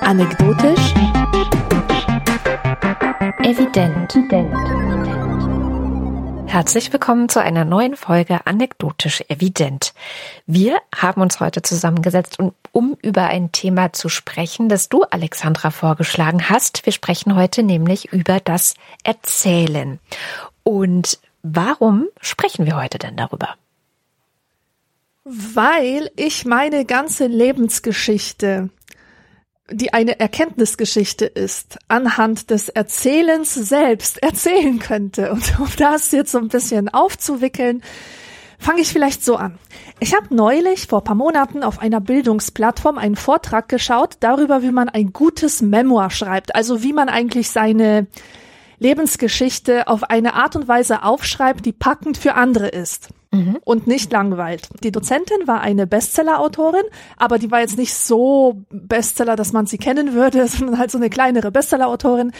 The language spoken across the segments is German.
Anekdotisch. Evident. Herzlich willkommen zu einer neuen Folge Anekdotisch Evident. Wir haben uns heute zusammengesetzt, um über ein Thema zu sprechen, das du, Alexandra, vorgeschlagen hast. Wir sprechen heute nämlich über das Erzählen. Und warum sprechen wir heute denn darüber? Weil ich meine ganze Lebensgeschichte die eine Erkenntnisgeschichte ist, anhand des Erzählens selbst erzählen könnte. Und um das jetzt so ein bisschen aufzuwickeln, fange ich vielleicht so an. Ich habe neulich vor paar Monaten auf einer Bildungsplattform einen Vortrag geschaut darüber, wie man ein gutes Memoir schreibt, also wie man eigentlich seine Lebensgeschichte auf eine Art und Weise aufschreibt, die packend für andere ist mhm. und nicht langweilt. Die Dozentin war eine Bestseller-Autorin, aber die war jetzt nicht so Bestseller, dass man sie kennen würde, sondern halt so eine kleinere Bestseller-Autorin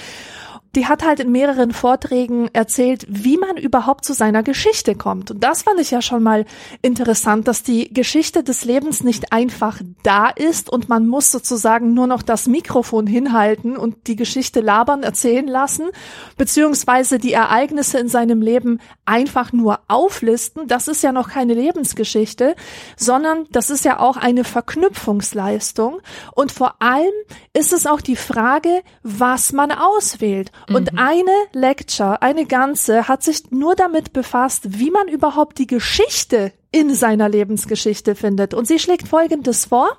die hat halt in mehreren Vorträgen erzählt, wie man überhaupt zu seiner Geschichte kommt. Und das fand ich ja schon mal interessant, dass die Geschichte des Lebens nicht einfach da ist und man muss sozusagen nur noch das Mikrofon hinhalten und die Geschichte labern, erzählen lassen, beziehungsweise die Ereignisse in seinem Leben einfach nur auflisten. Das ist ja noch keine Lebensgeschichte, sondern das ist ja auch eine Verknüpfungsleistung. Und vor allem ist es auch die Frage, was man auswählt. Und mhm. eine Lecture, eine ganze, hat sich nur damit befasst, wie man überhaupt die Geschichte in seiner Lebensgeschichte findet. Und sie schlägt Folgendes vor.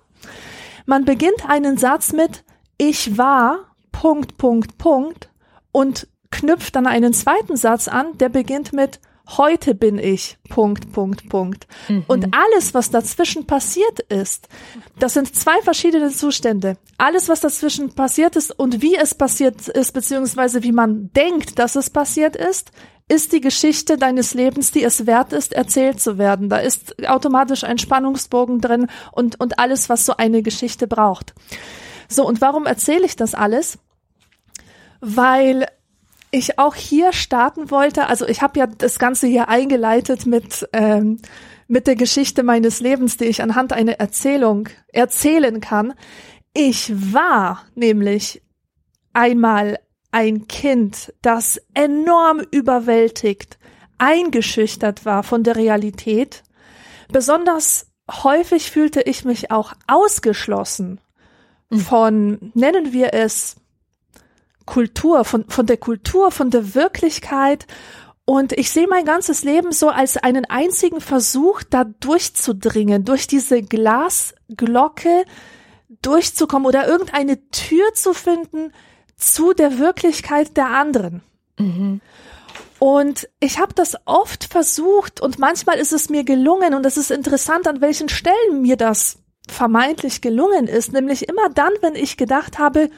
Man beginnt einen Satz mit Ich war, Punkt, Punkt, Punkt und knüpft dann einen zweiten Satz an, der beginnt mit heute bin ich, Punkt, Punkt, Punkt. Mhm. Und alles, was dazwischen passiert ist, das sind zwei verschiedene Zustände. Alles, was dazwischen passiert ist und wie es passiert ist, beziehungsweise wie man denkt, dass es passiert ist, ist die Geschichte deines Lebens, die es wert ist, erzählt zu werden. Da ist automatisch ein Spannungsbogen drin und, und alles, was so eine Geschichte braucht. So, und warum erzähle ich das alles? Weil ich auch hier starten wollte, also ich habe ja das Ganze hier eingeleitet mit, ähm, mit der Geschichte meines Lebens, die ich anhand einer Erzählung erzählen kann. Ich war nämlich einmal ein Kind, das enorm überwältigt, eingeschüchtert war von der Realität. Besonders häufig fühlte ich mich auch ausgeschlossen hm. von, nennen wir es, Kultur, von, von der Kultur, von der Wirklichkeit. Und ich sehe mein ganzes Leben so als einen einzigen Versuch, da durchzudringen, durch diese Glasglocke durchzukommen oder irgendeine Tür zu finden zu der Wirklichkeit der anderen. Mhm. Und ich habe das oft versucht und manchmal ist es mir gelungen und es ist interessant, an welchen Stellen mir das vermeintlich gelungen ist, nämlich immer dann, wenn ich gedacht habe,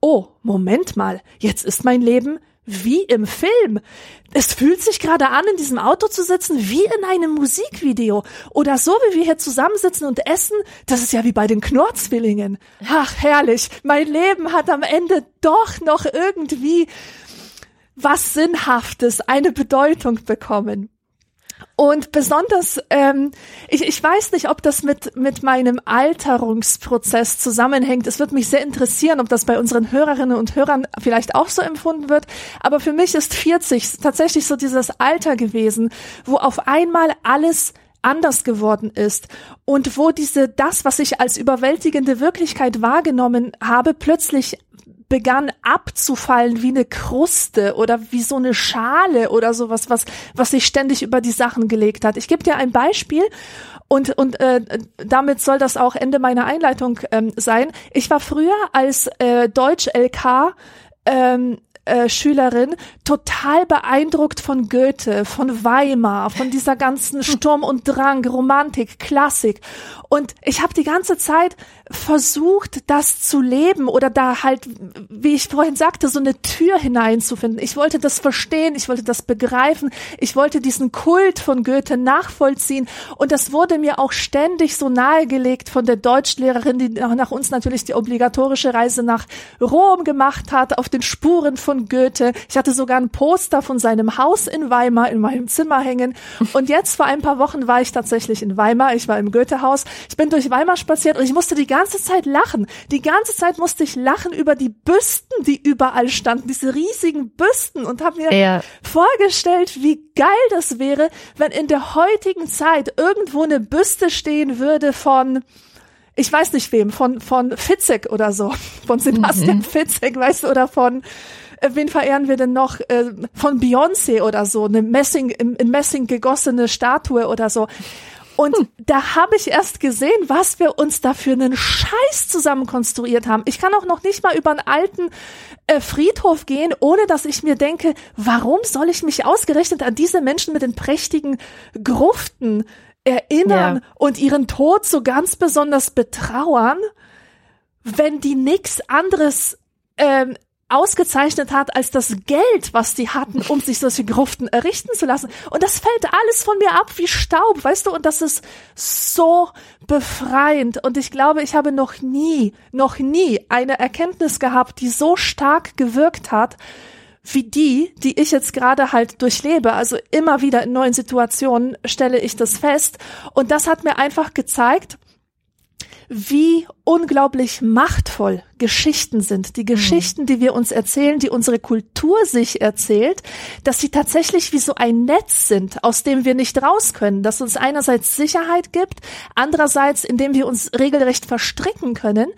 oh, Moment mal, jetzt ist mein Leben wie im Film. Es fühlt sich gerade an, in diesem Auto zu sitzen, wie in einem Musikvideo. Oder so, wie wir hier zusammensitzen und essen. Das ist ja wie bei den Knorrzwillingen. Ach, herrlich. Mein Leben hat am Ende doch noch irgendwie was Sinnhaftes, eine Bedeutung bekommen. Und besonders, ähm, ich, ich weiß nicht, ob das mit, mit meinem Alterungsprozess zusammenhängt. Es wird mich sehr interessieren, ob das bei unseren Hörerinnen und Hörern vielleicht auch so empfunden wird. Aber für mich ist 40 tatsächlich so dieses Alter gewesen, wo auf einmal alles anders geworden ist und wo diese das, was ich als überwältigende Wirklichkeit wahrgenommen habe, plötzlich begann abzufallen wie eine Kruste oder wie so eine Schale oder sowas, was, was sich ständig über die Sachen gelegt hat. Ich gebe dir ein Beispiel und, und äh, damit soll das auch Ende meiner Einleitung ähm, sein. Ich war früher als äh, Deutsch-LK ähm, äh, Schülerin total beeindruckt von Goethe, von Weimar, von dieser ganzen Sturm und Drang, Romantik, Klassik. Und ich habe die ganze Zeit versucht, das zu leben oder da halt, wie ich vorhin sagte, so eine Tür hineinzufinden. Ich wollte das verstehen, ich wollte das begreifen, ich wollte diesen Kult von Goethe nachvollziehen. Und das wurde mir auch ständig so nahegelegt von der Deutschlehrerin, die nach uns natürlich die obligatorische Reise nach Rom gemacht hat, auf den Spuren von Goethe. Ich hatte sogar ein Poster von seinem Haus in Weimar in meinem Zimmer hängen. Und jetzt vor ein paar Wochen war ich tatsächlich in Weimar. Ich war im Goethe-Haus. Ich bin durch Weimar spaziert und ich musste die ganze Zeit lachen. Die ganze Zeit musste ich lachen über die Büsten, die überall standen, diese riesigen Büsten und habe mir ja. vorgestellt, wie geil das wäre, wenn in der heutigen Zeit irgendwo eine Büste stehen würde von ich weiß nicht wem, von, von Fitzek oder so, von Sebastian mhm. Fitzek, weißt du, oder von, äh, wen verehren wir denn noch, äh, von Beyoncé oder so, eine Messing, in, in Messing gegossene Statue oder so. Und hm. da habe ich erst gesehen, was wir uns da für einen Scheiß zusammen konstruiert haben. Ich kann auch noch nicht mal über einen alten äh, Friedhof gehen, ohne dass ich mir denke, warum soll ich mich ausgerechnet an diese Menschen mit den prächtigen Gruften erinnern ja. und ihren Tod so ganz besonders betrauern, wenn die nichts anderes ähm, ausgezeichnet hat als das Geld, was die hatten, um sich solche Gruften errichten zu lassen. Und das fällt alles von mir ab wie Staub, weißt du? Und das ist so befreiend. Und ich glaube, ich habe noch nie, noch nie eine Erkenntnis gehabt, die so stark gewirkt hat, wie die, die ich jetzt gerade halt durchlebe. Also immer wieder in neuen Situationen stelle ich das fest. Und das hat mir einfach gezeigt, wie unglaublich machtvoll Geschichten sind. Die Geschichten, die wir uns erzählen, die unsere Kultur sich erzählt, dass sie tatsächlich wie so ein Netz sind, aus dem wir nicht raus können, dass uns einerseits Sicherheit gibt, andererseits, indem wir uns regelrecht verstricken können.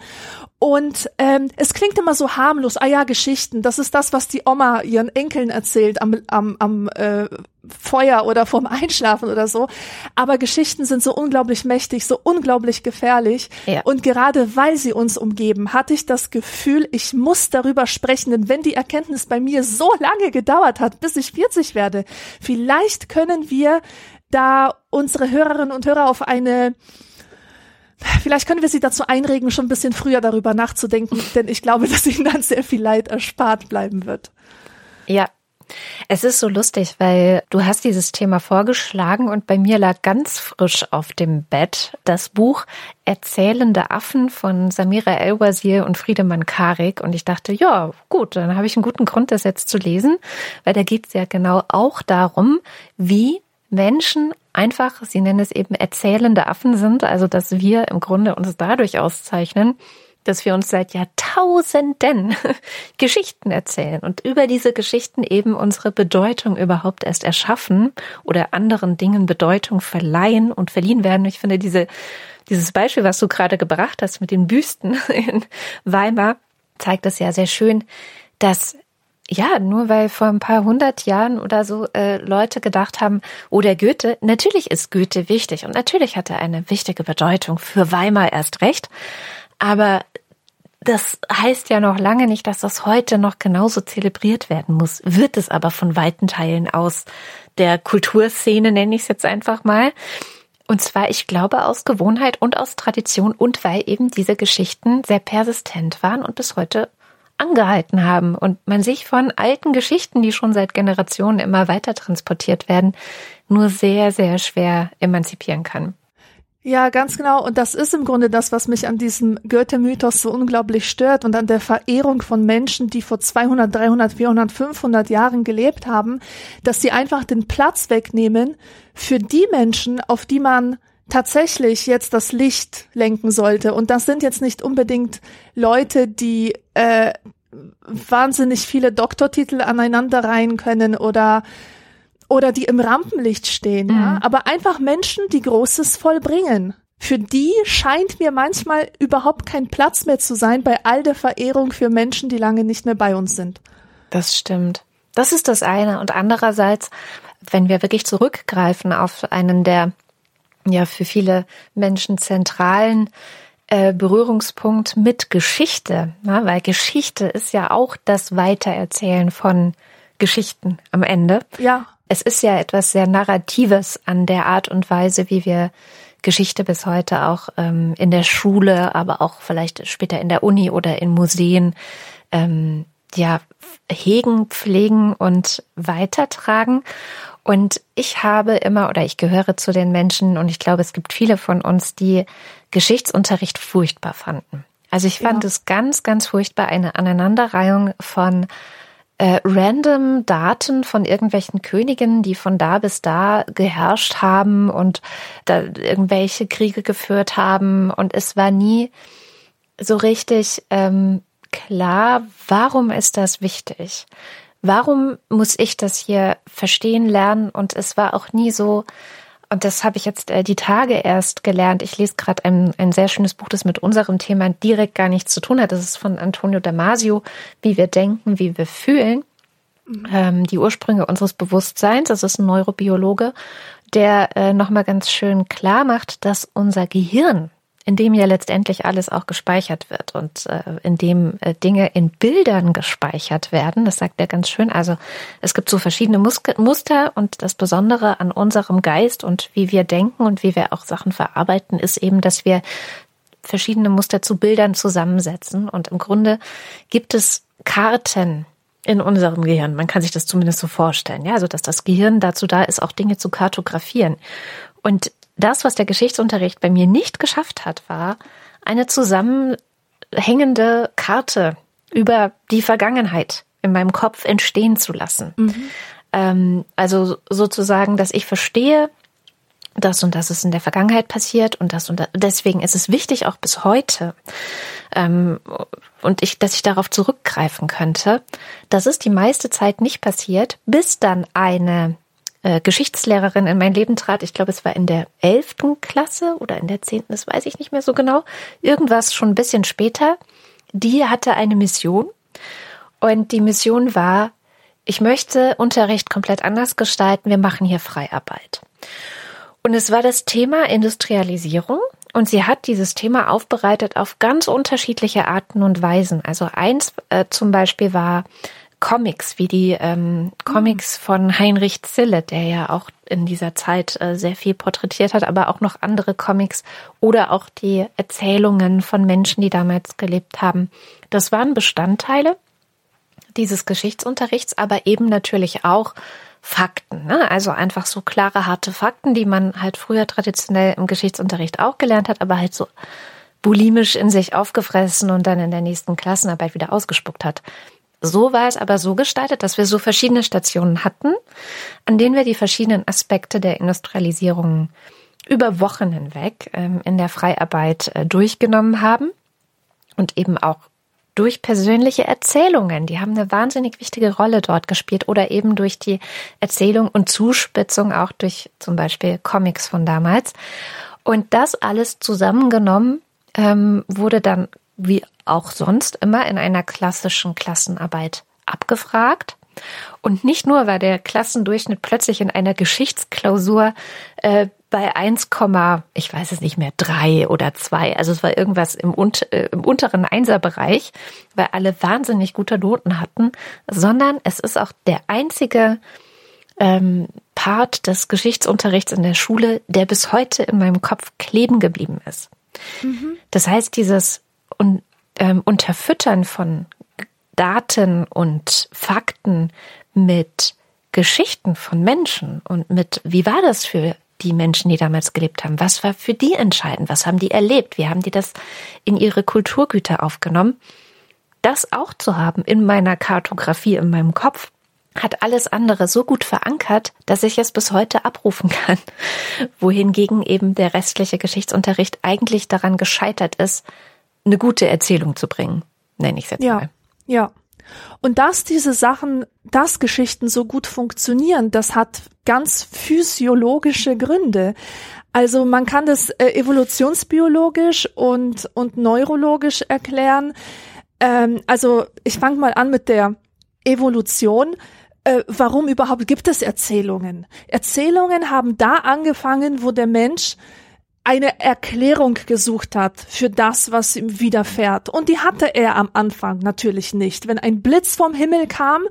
Und ähm, es klingt immer so harmlos, ah ja, Geschichten, das ist das, was die Oma ihren Enkeln erzählt am, am, am äh, Feuer oder vorm Einschlafen oder so. Aber Geschichten sind so unglaublich mächtig, so unglaublich gefährlich. Ja. Und gerade weil sie uns umgeben, hatte ich das Gefühl, ich muss darüber sprechen. Denn wenn die Erkenntnis bei mir so lange gedauert hat, bis ich 40 werde, vielleicht können wir da unsere Hörerinnen und Hörer auf eine Vielleicht können wir Sie dazu einregen, schon ein bisschen früher darüber nachzudenken, denn ich glaube, dass Ihnen dann sehr viel Leid erspart bleiben wird. Ja. Es ist so lustig, weil du hast dieses Thema vorgeschlagen und bei mir lag ganz frisch auf dem Bett das Buch Erzählende Affen von Samira El-Wazir und Friedemann Karik und ich dachte, ja, gut, dann habe ich einen guten Grund, das jetzt zu lesen, weil da geht es ja genau auch darum, wie Menschen einfach, sie nennen es eben erzählende Affen sind, also dass wir im Grunde uns dadurch auszeichnen, dass wir uns seit Jahrtausenden Geschichten erzählen und über diese Geschichten eben unsere Bedeutung überhaupt erst erschaffen oder anderen Dingen Bedeutung verleihen und verliehen werden. Ich finde diese, dieses Beispiel, was du gerade gebracht hast mit den Büsten in Weimar, zeigt das ja sehr schön, dass ja, nur weil vor ein paar hundert Jahren oder so äh, Leute gedacht haben, oh der Goethe, natürlich ist Goethe wichtig und natürlich hat er eine wichtige Bedeutung für Weimar erst recht, aber das heißt ja noch lange nicht, dass das heute noch genauso zelebriert werden muss. Wird es aber von weiten Teilen aus der Kulturszene, nenne ich es jetzt einfach mal. Und zwar, ich glaube, aus Gewohnheit und aus Tradition und weil eben diese Geschichten sehr persistent waren und bis heute angehalten haben und man sich von alten Geschichten, die schon seit Generationen immer weiter transportiert werden, nur sehr, sehr schwer emanzipieren kann. Ja, ganz genau. Und das ist im Grunde das, was mich an diesem Goethe-Mythos so unglaublich stört und an der Verehrung von Menschen, die vor 200, 300, 400, 500 Jahren gelebt haben, dass sie einfach den Platz wegnehmen für die Menschen, auf die man tatsächlich jetzt das Licht lenken sollte. Und das sind jetzt nicht unbedingt Leute, die äh, wahnsinnig viele Doktortitel aneinander reihen können oder oder die im Rampenlicht stehen, mhm. ja, aber einfach Menschen, die Großes vollbringen. Für die scheint mir manchmal überhaupt kein Platz mehr zu sein bei all der Verehrung für Menschen, die lange nicht mehr bei uns sind. Das stimmt. Das ist das eine. Und andererseits, wenn wir wirklich zurückgreifen auf einen der ja für viele Menschen zentralen äh, Berührungspunkt mit Geschichte, ne? weil Geschichte ist ja auch das Weitererzählen von Geschichten am Ende. Ja. Es ist ja etwas sehr Narratives an der Art und Weise, wie wir Geschichte bis heute auch ähm, in der Schule, aber auch vielleicht später in der Uni oder in Museen ähm, ja hegen, pflegen und weitertragen. Und ich habe immer oder ich gehöre zu den Menschen und ich glaube, es gibt viele von uns, die Geschichtsunterricht furchtbar fanden. Also ich fand ja. es ganz, ganz furchtbar, eine Aneinanderreihung von äh, random Daten von irgendwelchen Königen, die von da bis da geherrscht haben und da irgendwelche Kriege geführt haben. Und es war nie so richtig ähm, klar, warum ist das wichtig? Warum muss ich das hier verstehen lernen? Und es war auch nie so, und das habe ich jetzt äh, die Tage erst gelernt. Ich lese gerade ein, ein sehr schönes Buch, das mit unserem Thema direkt gar nichts zu tun hat. Das ist von Antonio Damasio, wie wir denken, wie wir fühlen. Mhm. Ähm, die Ursprünge unseres Bewusstseins. Das ist ein Neurobiologe, der äh, nochmal ganz schön klar macht, dass unser Gehirn in dem ja letztendlich alles auch gespeichert wird und äh, in dem äh, Dinge in Bildern gespeichert werden. Das sagt er ganz schön. Also es gibt so verschiedene Muske Muster und das Besondere an unserem Geist und wie wir denken und wie wir auch Sachen verarbeiten, ist eben, dass wir verschiedene Muster zu Bildern zusammensetzen. Und im Grunde gibt es Karten in unserem Gehirn. Man kann sich das zumindest so vorstellen. Ja, also dass das Gehirn dazu da ist, auch Dinge zu kartografieren. Und das, was der Geschichtsunterricht bei mir nicht geschafft hat, war eine zusammenhängende Karte über die Vergangenheit in meinem Kopf entstehen zu lassen. Mhm. Ähm, also sozusagen, dass ich verstehe, das und das ist in der Vergangenheit passiert und das und das. Deswegen ist es wichtig, auch bis heute, ähm, und ich, dass ich darauf zurückgreifen könnte. Das ist die meiste Zeit nicht passiert, bis dann eine äh, Geschichtslehrerin in mein Leben trat. Ich glaube, es war in der elften Klasse oder in der zehnten, das weiß ich nicht mehr so genau. Irgendwas schon ein bisschen später. Die hatte eine Mission und die Mission war, ich möchte Unterricht komplett anders gestalten. Wir machen hier Freiarbeit. Und es war das Thema Industrialisierung. Und sie hat dieses Thema aufbereitet auf ganz unterschiedliche Arten und Weisen. Also eins äh, zum Beispiel war Comics, wie die ähm, Comics von Heinrich Zille, der ja auch in dieser Zeit äh, sehr viel porträtiert hat, aber auch noch andere Comics oder auch die Erzählungen von Menschen, die damals gelebt haben. Das waren Bestandteile dieses Geschichtsunterrichts, aber eben natürlich auch Fakten. Ne? Also einfach so klare, harte Fakten, die man halt früher traditionell im Geschichtsunterricht auch gelernt hat, aber halt so bulimisch in sich aufgefressen und dann in der nächsten Klassenarbeit wieder ausgespuckt hat. So war es aber so gestaltet, dass wir so verschiedene Stationen hatten, an denen wir die verschiedenen Aspekte der Industrialisierung über Wochen hinweg ähm, in der Freiarbeit äh, durchgenommen haben und eben auch durch persönliche Erzählungen. Die haben eine wahnsinnig wichtige Rolle dort gespielt oder eben durch die Erzählung und Zuspitzung auch durch zum Beispiel Comics von damals. Und das alles zusammengenommen ähm, wurde dann wie auch sonst immer in einer klassischen Klassenarbeit abgefragt. Und nicht nur war der Klassendurchschnitt plötzlich in einer Geschichtsklausur äh, bei 1, ich weiß es nicht mehr, 3 oder 2. Also es war irgendwas im, äh, im unteren Einserbereich, weil alle wahnsinnig gute Noten hatten, sondern es ist auch der einzige ähm, Part des Geschichtsunterrichts in der Schule, der bis heute in meinem Kopf kleben geblieben ist. Mhm. Das heißt, dieses und ähm, Unterfüttern von Daten und Fakten mit Geschichten von Menschen und mit, wie war das für die Menschen, die damals gelebt haben? Was war für die entscheidend? Was haben die erlebt? Wie haben die das in ihre Kulturgüter aufgenommen? Das auch zu haben in meiner Kartografie, in meinem Kopf, hat alles andere so gut verankert, dass ich es bis heute abrufen kann. Wohingegen eben der restliche Geschichtsunterricht eigentlich daran gescheitert ist, eine gute Erzählung zu bringen, nenne ich es jetzt ja, mal. Ja. Und dass diese Sachen, dass Geschichten so gut funktionieren, das hat ganz physiologische Gründe. Also man kann das äh, evolutionsbiologisch und, und neurologisch erklären. Ähm, also ich fange mal an mit der Evolution. Äh, warum überhaupt gibt es Erzählungen? Erzählungen haben da angefangen, wo der Mensch eine Erklärung gesucht hat für das, was ihm widerfährt. Und die hatte er am Anfang natürlich nicht. Wenn ein Blitz vom Himmel kam,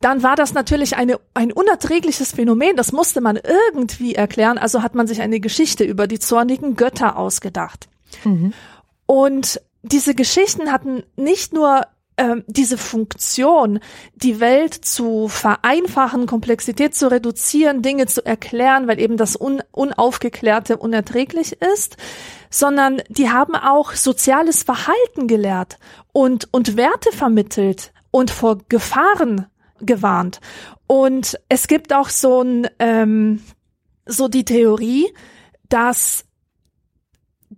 dann war das natürlich eine, ein unerträgliches Phänomen. Das musste man irgendwie erklären. Also hat man sich eine Geschichte über die zornigen Götter ausgedacht. Mhm. Und diese Geschichten hatten nicht nur ähm, diese Funktion, die Welt zu vereinfachen, Komplexität zu reduzieren, Dinge zu erklären, weil eben das Un Unaufgeklärte unerträglich ist, sondern die haben auch soziales Verhalten gelehrt und, und Werte vermittelt und vor Gefahren gewarnt. Und es gibt auch so ein, ähm, so die Theorie, dass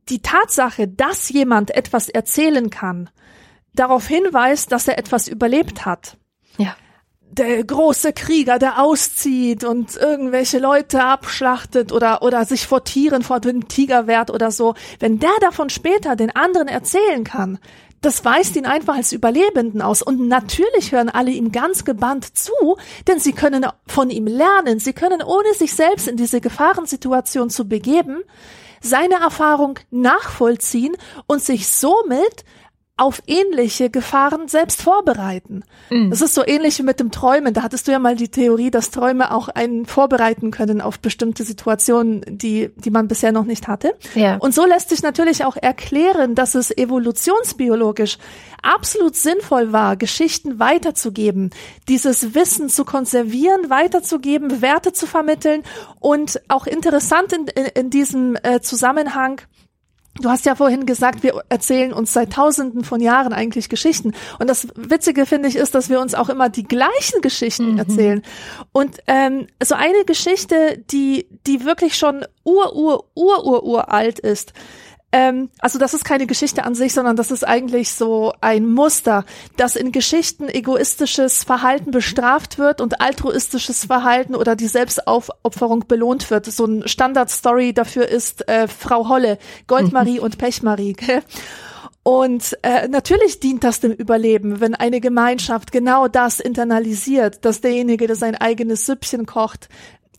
die Tatsache, dass jemand etwas erzählen kann, darauf hinweist, dass er etwas überlebt hat. Ja. Der große Krieger, der auszieht und irgendwelche Leute abschlachtet oder, oder sich vor Tieren, vor dem Tiger wehrt oder so. Wenn der davon später den anderen erzählen kann, das weist ihn einfach als Überlebenden aus. Und natürlich hören alle ihm ganz gebannt zu, denn sie können von ihm lernen. Sie können, ohne sich selbst in diese Gefahrensituation zu begeben, seine Erfahrung nachvollziehen und sich somit auf ähnliche Gefahren selbst vorbereiten. Mhm. Das ist so ähnlich wie mit dem Träumen. Da hattest du ja mal die Theorie, dass Träume auch einen vorbereiten können auf bestimmte Situationen, die, die man bisher noch nicht hatte. Ja. Und so lässt sich natürlich auch erklären, dass es evolutionsbiologisch absolut sinnvoll war, Geschichten weiterzugeben, dieses Wissen zu konservieren, weiterzugeben, Werte zu vermitteln und auch interessant in, in, in diesem äh, Zusammenhang, Du hast ja vorhin gesagt, wir erzählen uns seit Tausenden von Jahren eigentlich Geschichten. Und das Witzige finde ich ist, dass wir uns auch immer die gleichen Geschichten mhm. erzählen. Und ähm, so eine Geschichte, die die wirklich schon ur ur ur ur ur alt ist, ähm, also das ist keine Geschichte an sich, sondern das ist eigentlich so ein Muster, dass in Geschichten egoistisches Verhalten bestraft wird und altruistisches Verhalten oder die Selbstaufopferung belohnt wird. So ein Standardstory dafür ist äh, Frau Holle, Goldmarie mhm. und Pechmarie. Und äh, natürlich dient das dem Überleben, wenn eine Gemeinschaft genau das internalisiert, dass derjenige, der sein eigenes Süppchen kocht,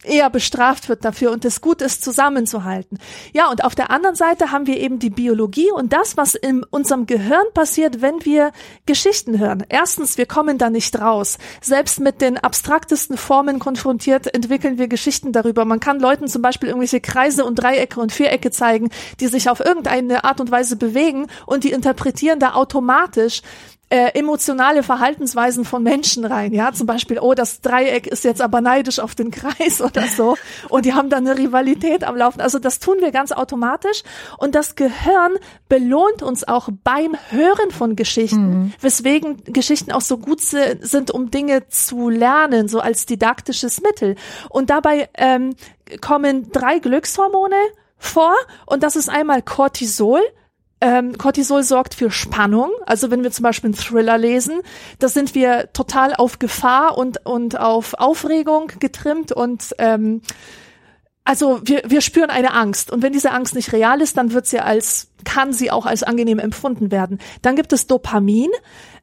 eher bestraft wird dafür und es gut ist, zusammenzuhalten. Ja, und auf der anderen Seite haben wir eben die Biologie und das, was in unserem Gehirn passiert, wenn wir Geschichten hören. Erstens, wir kommen da nicht raus. Selbst mit den abstraktesten Formen konfrontiert entwickeln wir Geschichten darüber. Man kann Leuten zum Beispiel irgendwelche Kreise und Dreiecke und Vierecke zeigen, die sich auf irgendeine Art und Weise bewegen und die interpretieren da automatisch äh, emotionale Verhaltensweisen von Menschen rein. Ja, zum Beispiel, oh, das Dreieck ist jetzt aber neidisch auf den Kreis oder so. Und die haben dann eine Rivalität am Laufen. Also das tun wir ganz automatisch. Und das Gehirn belohnt uns auch beim Hören von Geschichten, mhm. weswegen Geschichten auch so gut sind, um Dinge zu lernen, so als didaktisches Mittel. Und dabei ähm, kommen drei Glückshormone vor und das ist einmal Cortisol, ähm, Cortisol sorgt für Spannung. Also wenn wir zum Beispiel einen Thriller lesen, da sind wir total auf Gefahr und, und auf Aufregung getrimmt und ähm, also wir, wir spüren eine Angst. Und wenn diese Angst nicht real ist, dann wird sie als, kann sie auch als angenehm empfunden werden. Dann gibt es Dopamin,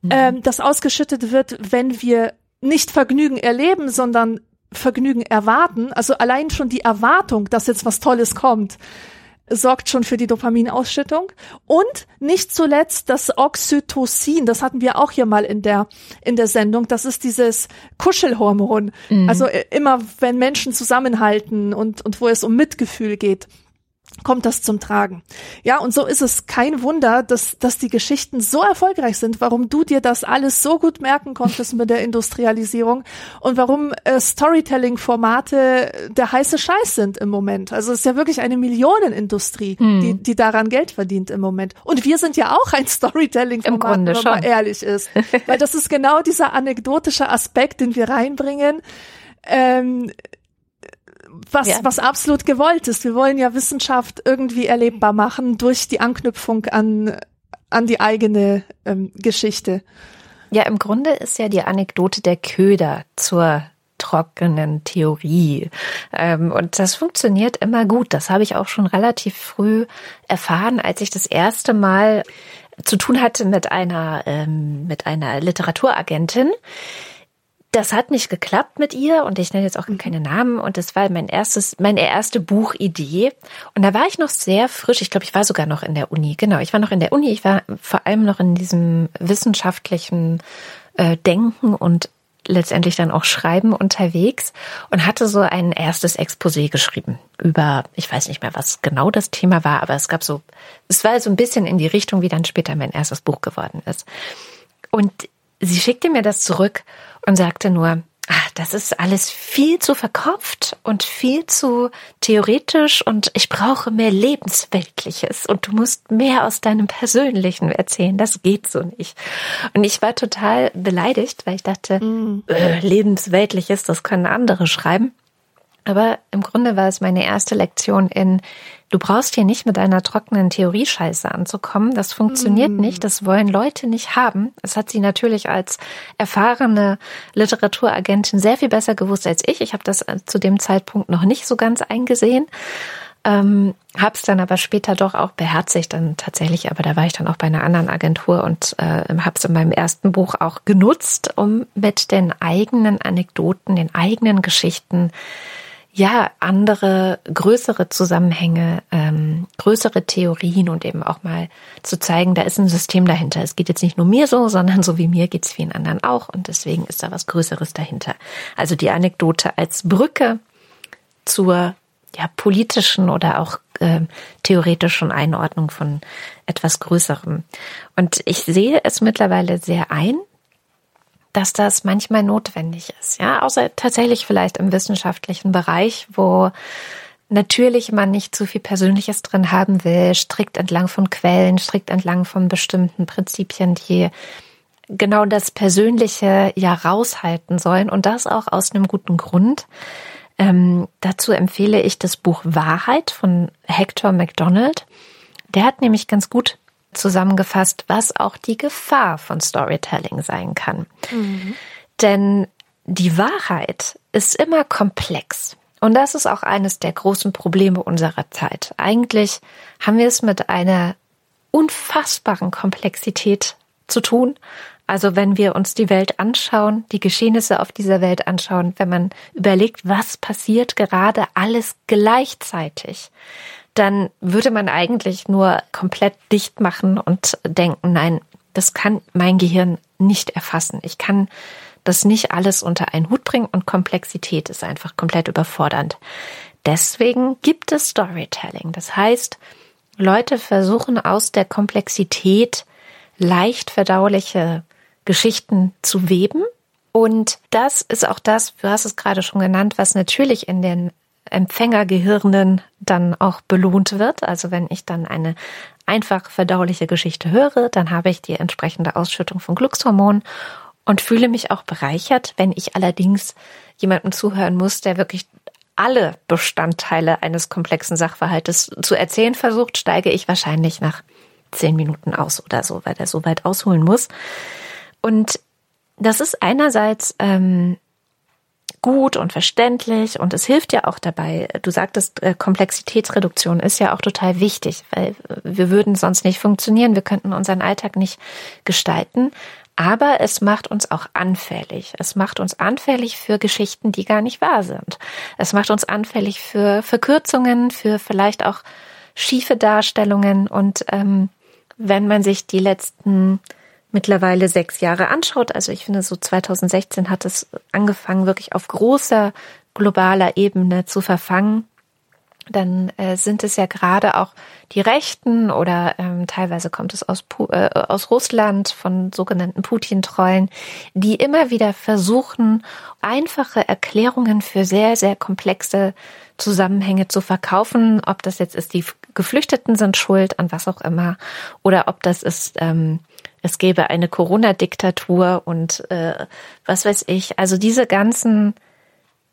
mhm. ähm, das ausgeschüttet wird, wenn wir nicht Vergnügen erleben, sondern Vergnügen erwarten. Also allein schon die Erwartung, dass jetzt was Tolles kommt, sorgt schon für die Dopaminausschüttung und nicht zuletzt das Oxytocin, das hatten wir auch hier mal in der in der Sendung, das ist dieses Kuschelhormon. Mhm. Also äh, immer wenn Menschen zusammenhalten und und wo es um Mitgefühl geht kommt das zum Tragen. Ja, und so ist es kein Wunder, dass, dass die Geschichten so erfolgreich sind, warum du dir das alles so gut merken konntest mit der Industrialisierung und warum äh, Storytelling-Formate der heiße Scheiß sind im Moment. Also es ist ja wirklich eine Millionenindustrie, hm. die, die daran Geld verdient im Moment. Und wir sind ja auch ein Storytelling-Format, wenn man schon. ehrlich ist. Weil das ist genau dieser anekdotische Aspekt, den wir reinbringen. Ähm, was, ja. was absolut gewollt ist. Wir wollen ja Wissenschaft irgendwie erlebbar machen durch die Anknüpfung an, an die eigene ähm, Geschichte. Ja, im Grunde ist ja die Anekdote der Köder zur trockenen Theorie. Ähm, und das funktioniert immer gut. Das habe ich auch schon relativ früh erfahren, als ich das erste Mal zu tun hatte mit einer, ähm, mit einer Literaturagentin, das hat nicht geklappt mit ihr und ich nenne jetzt auch keine Namen und das war mein erstes, meine erste Buchidee und da war ich noch sehr frisch. Ich glaube, ich war sogar noch in der Uni. Genau, ich war noch in der Uni. Ich war vor allem noch in diesem wissenschaftlichen äh, Denken und letztendlich dann auch Schreiben unterwegs und hatte so ein erstes Exposé geschrieben über, ich weiß nicht mehr, was genau das Thema war, aber es gab so, es war so ein bisschen in die Richtung, wie dann später mein erstes Buch geworden ist. Und sie schickte mir das zurück und sagte nur, ach, das ist alles viel zu verkopft und viel zu theoretisch und ich brauche mehr Lebensweltliches und du musst mehr aus deinem Persönlichen erzählen. Das geht so nicht. Und ich war total beleidigt, weil ich dachte, mm. äh, Lebensweltliches, das können andere schreiben. Aber im Grunde war es meine erste Lektion in, du brauchst hier nicht mit einer trockenen Theoriescheiße anzukommen. Das funktioniert mm. nicht. Das wollen Leute nicht haben. Es hat sie natürlich als erfahrene Literaturagentin sehr viel besser gewusst als ich. Ich habe das äh, zu dem Zeitpunkt noch nicht so ganz eingesehen. Ähm, hab's dann aber später doch auch beherzigt, dann tatsächlich, aber da war ich dann auch bei einer anderen Agentur und äh, hab's in meinem ersten Buch auch genutzt, um mit den eigenen Anekdoten, den eigenen Geschichten ja andere größere Zusammenhänge, ähm, größere Theorien und eben auch mal zu zeigen, da ist ein System dahinter. Es geht jetzt nicht nur mir so, sondern so wie mir geht's vielen anderen auch und deswegen ist da was Größeres dahinter. Also die Anekdote als Brücke zur ja, politischen oder auch äh, theoretischen Einordnung von etwas Größerem. Und ich sehe es mittlerweile sehr ein, dass das manchmal notwendig ist. Ja, außer tatsächlich vielleicht im wissenschaftlichen Bereich, wo natürlich man nicht zu viel Persönliches drin haben will, strikt entlang von Quellen, strikt entlang von bestimmten Prinzipien, die genau das Persönliche ja raushalten sollen und das auch aus einem guten Grund. Ähm, dazu empfehle ich das Buch Wahrheit von Hector MacDonald. Der hat nämlich ganz gut zusammengefasst, was auch die Gefahr von Storytelling sein kann. Mhm. Denn die Wahrheit ist immer komplex. Und das ist auch eines der großen Probleme unserer Zeit. Eigentlich haben wir es mit einer unfassbaren Komplexität zu tun. Also wenn wir uns die Welt anschauen, die Geschehnisse auf dieser Welt anschauen, wenn man überlegt, was passiert gerade alles gleichzeitig, dann würde man eigentlich nur komplett dicht machen und denken, nein, das kann mein Gehirn nicht erfassen. Ich kann das nicht alles unter einen Hut bringen und Komplexität ist einfach komplett überfordernd. Deswegen gibt es Storytelling. Das heißt, Leute versuchen aus der Komplexität leicht verdauliche Geschichten zu weben. Und das ist auch das, du hast es gerade schon genannt, was natürlich in den Empfängergehirnen dann auch belohnt wird. Also wenn ich dann eine einfach verdauliche Geschichte höre, dann habe ich die entsprechende Ausschüttung von Glückshormonen und fühle mich auch bereichert. Wenn ich allerdings jemandem zuhören muss, der wirklich alle Bestandteile eines komplexen Sachverhaltes zu erzählen versucht, steige ich wahrscheinlich nach zehn Minuten aus oder so, weil der so weit ausholen muss. Und das ist einerseits ähm, gut und verständlich und es hilft ja auch dabei. Du sagtest, äh, Komplexitätsreduktion ist ja auch total wichtig, weil wir würden sonst nicht funktionieren, wir könnten unseren Alltag nicht gestalten. Aber es macht uns auch anfällig. Es macht uns anfällig für Geschichten, die gar nicht wahr sind. Es macht uns anfällig für Verkürzungen, für vielleicht auch schiefe Darstellungen. Und ähm, wenn man sich die letzten mittlerweile sechs Jahre anschaut, also ich finde, so 2016 hat es angefangen, wirklich auf großer globaler Ebene zu verfangen, dann äh, sind es ja gerade auch die Rechten oder ähm, teilweise kommt es aus, äh, aus Russland von sogenannten Putin-Trollen, die immer wieder versuchen, einfache Erklärungen für sehr, sehr komplexe Zusammenhänge zu verkaufen, ob das jetzt ist, die Geflüchteten sind schuld an was auch immer, oder ob das ist, ähm, es gäbe eine Corona-Diktatur und äh, was weiß ich. Also diese ganzen,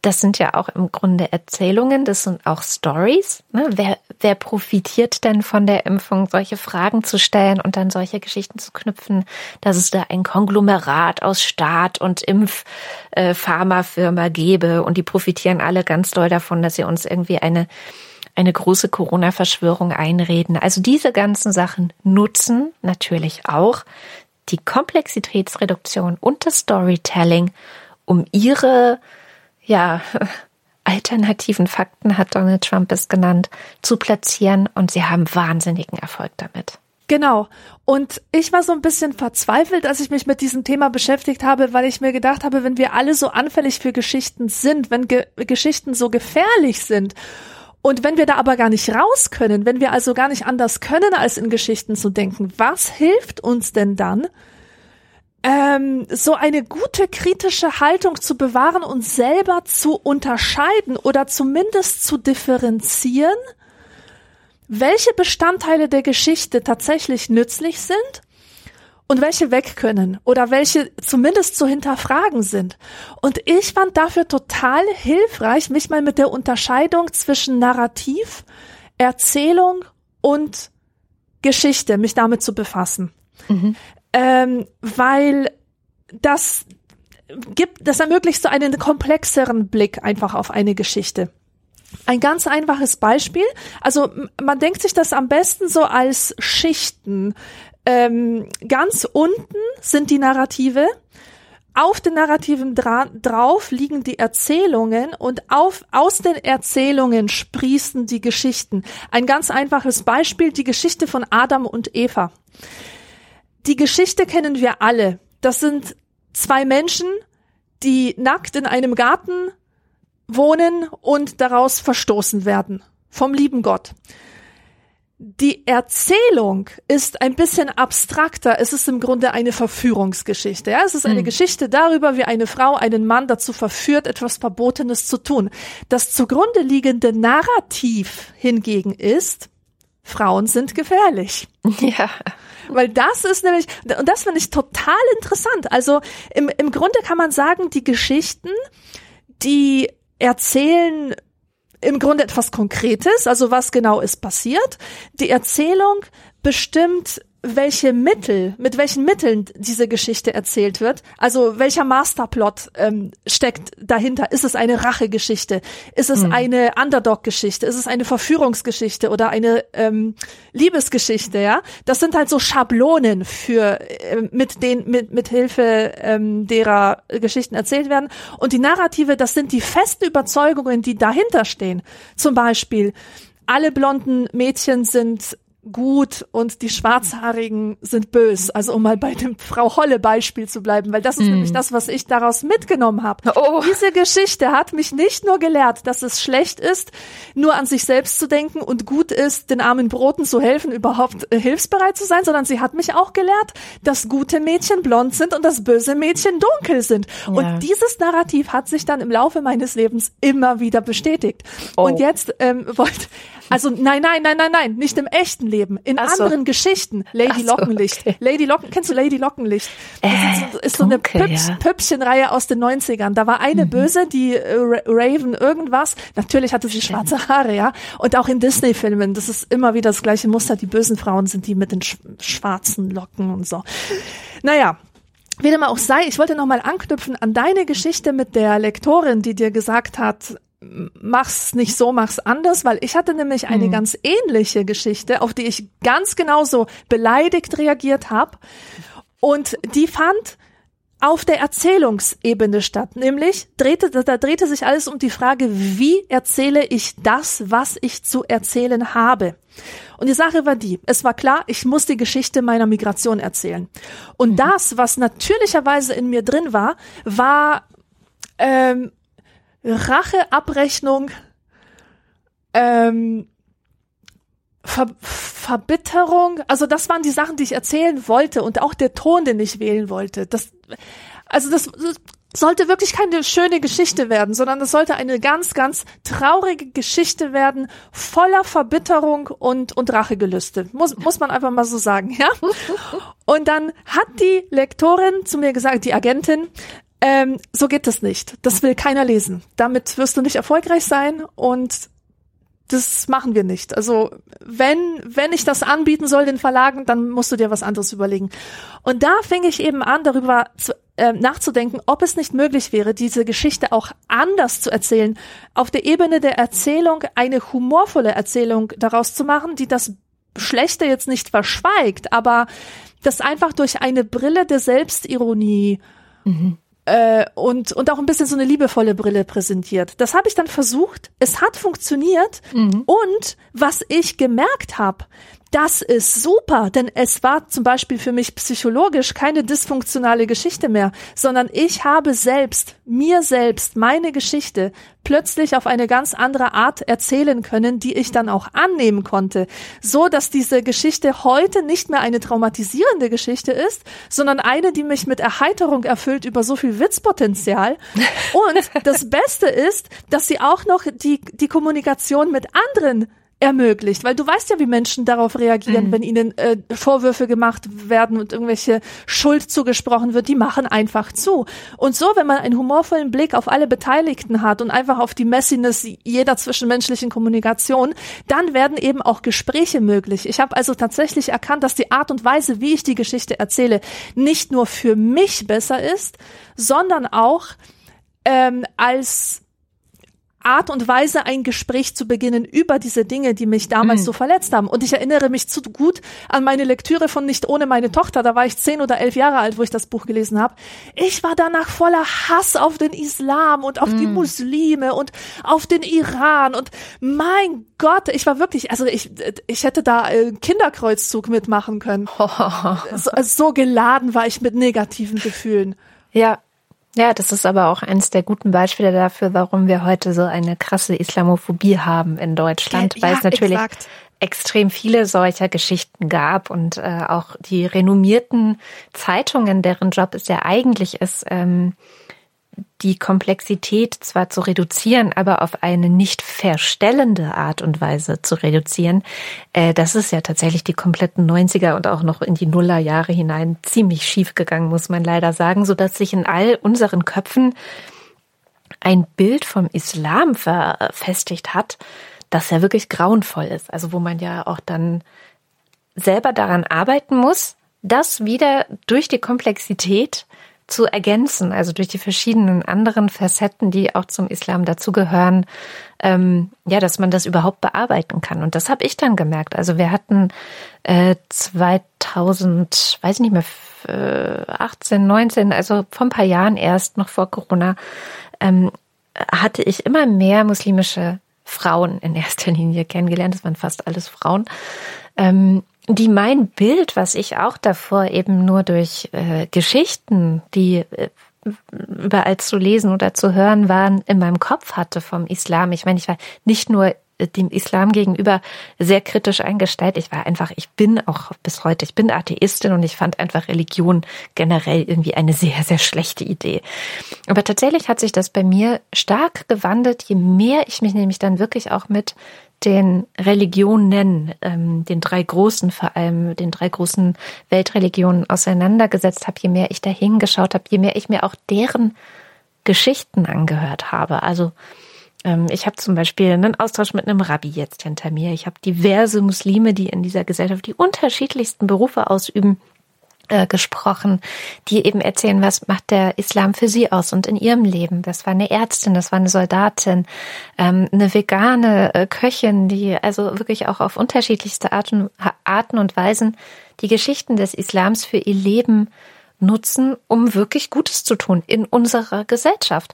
das sind ja auch im Grunde Erzählungen, das sind auch Stories. Ne? Wer, wer profitiert denn von der Impfung, solche Fragen zu stellen und dann solche Geschichten zu knüpfen, dass es da ein Konglomerat aus Staat und Impfpharmafirma äh, gäbe und die profitieren alle ganz doll davon, dass sie uns irgendwie eine eine große Corona-Verschwörung einreden. Also diese ganzen Sachen nutzen natürlich auch die Komplexitätsreduktion und das Storytelling, um ihre, ja, alternativen Fakten, hat Donald Trump es genannt, zu platzieren und sie haben wahnsinnigen Erfolg damit. Genau. Und ich war so ein bisschen verzweifelt, als ich mich mit diesem Thema beschäftigt habe, weil ich mir gedacht habe, wenn wir alle so anfällig für Geschichten sind, wenn Ge Geschichten so gefährlich sind und wenn wir da aber gar nicht raus können, wenn wir also gar nicht anders können, als in Geschichten zu denken, was hilft uns denn dann, ähm, so eine gute kritische Haltung zu bewahren und selber zu unterscheiden oder zumindest zu differenzieren, welche Bestandteile der Geschichte tatsächlich nützlich sind und welche weg können oder welche zumindest zu hinterfragen sind. Und ich fand dafür total hilfreich, mich mal mit der Unterscheidung zwischen Narrativ, Erzählung und Geschichte, mich damit zu befassen. Mhm. Ähm, weil das gibt, das ermöglicht so einen komplexeren Blick einfach auf eine Geschichte. Ein ganz einfaches Beispiel. Also man denkt sich das am besten so als Schichten. Ähm, ganz unten sind die Narrative. Auf den Narrativen dra drauf liegen die Erzählungen und auf, aus den Erzählungen sprießen die Geschichten. Ein ganz einfaches Beispiel, die Geschichte von Adam und Eva. Die Geschichte kennen wir alle. Das sind zwei Menschen, die nackt in einem Garten wohnen und daraus verstoßen werden vom lieben Gott. Die Erzählung ist ein bisschen abstrakter. Es ist im Grunde eine Verführungsgeschichte. Ja? Es ist eine mhm. Geschichte darüber, wie eine Frau einen Mann dazu verführt, etwas Verbotenes zu tun. Das zugrunde liegende Narrativ hingegen ist, Frauen sind gefährlich. Ja. Weil das ist nämlich, und das finde ich total interessant. Also im, im Grunde kann man sagen, die Geschichten, die erzählen im Grunde etwas Konkretes, also was genau ist passiert. Die Erzählung bestimmt welche Mittel, mit welchen Mitteln diese Geschichte erzählt wird. Also welcher Masterplot ähm, steckt dahinter? Ist es eine Rachegeschichte? Ist es mhm. eine Underdog-Geschichte? Ist es eine Verführungsgeschichte oder eine ähm, Liebesgeschichte? Ja, das sind halt so Schablonen für äh, mit den mit mit Hilfe ähm, derer Geschichten erzählt werden. Und die Narrative, das sind die festen Überzeugungen, die dahinter stehen. Zum Beispiel alle blonden Mädchen sind gut und die Schwarzhaarigen sind bös. Also um mal bei dem Frau Holle Beispiel zu bleiben, weil das ist mm. nämlich das, was ich daraus mitgenommen habe. Oh. Diese Geschichte hat mich nicht nur gelehrt, dass es schlecht ist, nur an sich selbst zu denken und gut ist, den armen Broten zu helfen, überhaupt äh, hilfsbereit zu sein, sondern sie hat mich auch gelehrt, dass gute Mädchen blond sind und dass böse Mädchen dunkel sind. Ja. Und dieses Narrativ hat sich dann im Laufe meines Lebens immer wieder bestätigt. Oh. Und jetzt ähm, wollte also nein, nein, nein, nein, nein, nicht im echten Leben, in Ach anderen so. Geschichten. Lady so, Lockenlicht. Okay. Lady Locken, kennst du Lady Lockenlicht? Das äh, ist, so, ist so eine Püps, ja. Püppchenreihe aus den 90ern. Da war eine mhm. Böse, die äh, Raven irgendwas. Natürlich hatte sie Stimmt. schwarze Haare, ja. Und auch in Disney-Filmen, das ist immer wieder das gleiche Muster. Die bösen Frauen sind die mit den sch schwarzen Locken und so. Naja, wie dem auch sei, ich wollte nochmal anknüpfen an deine Geschichte mit der Lektorin, die dir gesagt hat, mach's nicht so, mach's anders, weil ich hatte nämlich eine mhm. ganz ähnliche Geschichte, auf die ich ganz genauso beleidigt reagiert habe. Und die fand auf der Erzählungsebene statt, nämlich drehte, da drehte sich alles um die Frage, wie erzähle ich das, was ich zu erzählen habe. Und die Sache war die, es war klar, ich muss die Geschichte meiner Migration erzählen. Und mhm. das, was natürlicherweise in mir drin war, war ähm, Racheabrechnung, ähm, Ver Verbitterung, also das waren die Sachen, die ich erzählen wollte und auch der Ton, den ich wählen wollte. Das, also das, das sollte wirklich keine schöne Geschichte werden, sondern es sollte eine ganz, ganz traurige Geschichte werden, voller Verbitterung und, und Rachegelüste. Muss, muss man einfach mal so sagen, ja? Und dann hat die Lektorin zu mir gesagt, die Agentin, ähm, so geht das nicht. Das will keiner lesen. Damit wirst du nicht erfolgreich sein und das machen wir nicht. Also wenn wenn ich das anbieten soll den Verlagen, dann musst du dir was anderes überlegen. Und da fing ich eben an, darüber zu, äh, nachzudenken, ob es nicht möglich wäre, diese Geschichte auch anders zu erzählen, auf der Ebene der Erzählung eine humorvolle Erzählung daraus zu machen, die das Schlechte jetzt nicht verschweigt, aber das einfach durch eine Brille der Selbstironie mhm äh, und, und auch ein bisschen so eine liebevolle Brille präsentiert. Das habe ich dann versucht. Es hat funktioniert. Mhm. Und was ich gemerkt habe, Das ist super, denn es war zum Beispiel für mich psychologisch keine dysfunktionale Geschichte mehr, sondern ich habe selbst, mir selbst, meine Geschichte plötzlich auf eine ganz andere Art erzählen können, die ich dann auch annehmen konnte, so dass diese Geschichte heute nicht mehr eine traumatisierende Geschichte ist, sondern eine, die mich mit Erheiterung erfüllt über so viel Witzpotenzial. Und das Beste ist, dass sie auch noch die, die Kommunikation mit anderen ermöglicht, weil du weißt ja, wie Menschen darauf reagieren, mhm. wenn ihnen äh, Vorwürfe gemacht werden und irgendwelche Schuld zugesprochen wird, die machen einfach zu. Und so, wenn man einen humorvollen Blick auf alle Beteiligten hat und einfach auf die Messiness jeder zwischenmenschlichen Kommunikation, dann werden eben auch Gespräche möglich. Ich habe also tatsächlich erkannt, dass die Art und Weise, wie ich die Geschichte erzähle, nicht nur für mich besser ist, sondern auch ähm, als Art und Weise, ein Gespräch zu beginnen über diese Dinge, die mich damals mhm. so verletzt haben. Und ich erinnere mich zu gut an meine Lektüre von Nicht ohne meine Tochter. Da war ich zehn oder elf Jahre alt, wo ich das Buch gelesen habe. Ich war danach voller Hass auf den Islam und auf mhm. die Muslime und auf den Iran. Und mein Gott, ich war wirklich, also ich, ich hätte da einen Kinderkreuzzug mitmachen können. so, so geladen war ich mit negativen Gefühlen. Ja, ja, das ist aber auch eines der guten Beispiele dafür, warum wir heute so eine krasse Islamophobie haben in Deutschland, weil ja, es natürlich exakt. extrem viele solcher Geschichten gab und äh, auch die renommierten Zeitungen, deren Job es ja eigentlich ist, ähm, die Komplexität zwar zu reduzieren, aber auf eine nicht verstellende Art und Weise zu reduzieren, äh, das ist ja tatsächlich die kompletten 90er und auch noch in die Nullerjahre hinein ziemlich schief gegangen, muss man leider sagen, so dass sich in all unseren Köpfen ein Bild vom Islam verfestigt hat, das ja wirklich grauenvoll ist. Also wo man ja auch dann selber daran arbeiten muss, das wieder durch die Komplexität zu ergänzen, also durch die verschiedenen anderen Facetten, die auch zum Islam dazugehören, ähm, ja, dass man das überhaupt bearbeiten kann. Und das habe ich dann gemerkt. Also wir hatten äh, 2000, weiß ich nicht mehr, äh, 18, 19, also vor ein paar Jahren erst, noch vor Corona, ähm, hatte ich immer mehr muslimische Frauen in erster Linie kennengelernt. Das waren fast alles Frauen. Ähm, die mein Bild, was ich auch davor eben nur durch äh, Geschichten, die äh, überall zu lesen oder zu hören waren, in meinem Kopf hatte vom Islam. Ich meine, ich war nicht nur dem Islam gegenüber sehr kritisch eingestellt. Ich war einfach, ich bin auch bis heute, ich bin Atheistin und ich fand einfach Religion generell irgendwie eine sehr, sehr schlechte Idee. Aber tatsächlich hat sich das bei mir stark gewandelt, je mehr ich mich nämlich dann wirklich auch mit den Religionen, ähm, den drei großen, vor allem den drei großen Weltreligionen auseinandergesetzt habe, je mehr ich da hingeschaut habe, je mehr ich mir auch deren Geschichten angehört habe. Also ähm, ich habe zum Beispiel einen Austausch mit einem Rabbi jetzt hinter mir. Ich habe diverse Muslime, die in dieser Gesellschaft die unterschiedlichsten Berufe ausüben äh, gesprochen, die eben erzählen, was macht der Islam für sie aus und in ihrem Leben. Das war eine Ärztin, das war eine Soldatin, ähm, eine vegane äh, Köchin, die also wirklich auch auf unterschiedlichste Arten, Arten und Weisen die Geschichten des Islams für ihr Leben nutzen, um wirklich Gutes zu tun in unserer Gesellschaft.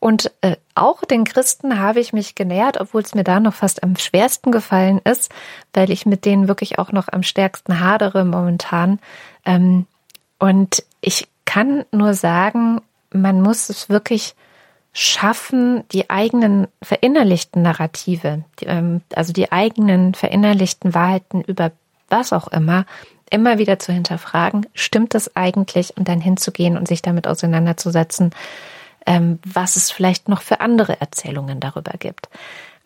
Und äh, auch den Christen habe ich mich genähert, obwohl es mir da noch fast am schwersten gefallen ist, weil ich mit denen wirklich auch noch am stärksten hadere momentan. Ähm, und ich kann nur sagen, man muss es wirklich schaffen, die eigenen verinnerlichten Narrative, die, ähm, also die eigenen verinnerlichten Wahrheiten über was auch immer, immer wieder zu hinterfragen, stimmt das eigentlich und dann hinzugehen und sich damit auseinanderzusetzen, ähm, was es vielleicht noch für andere Erzählungen darüber gibt.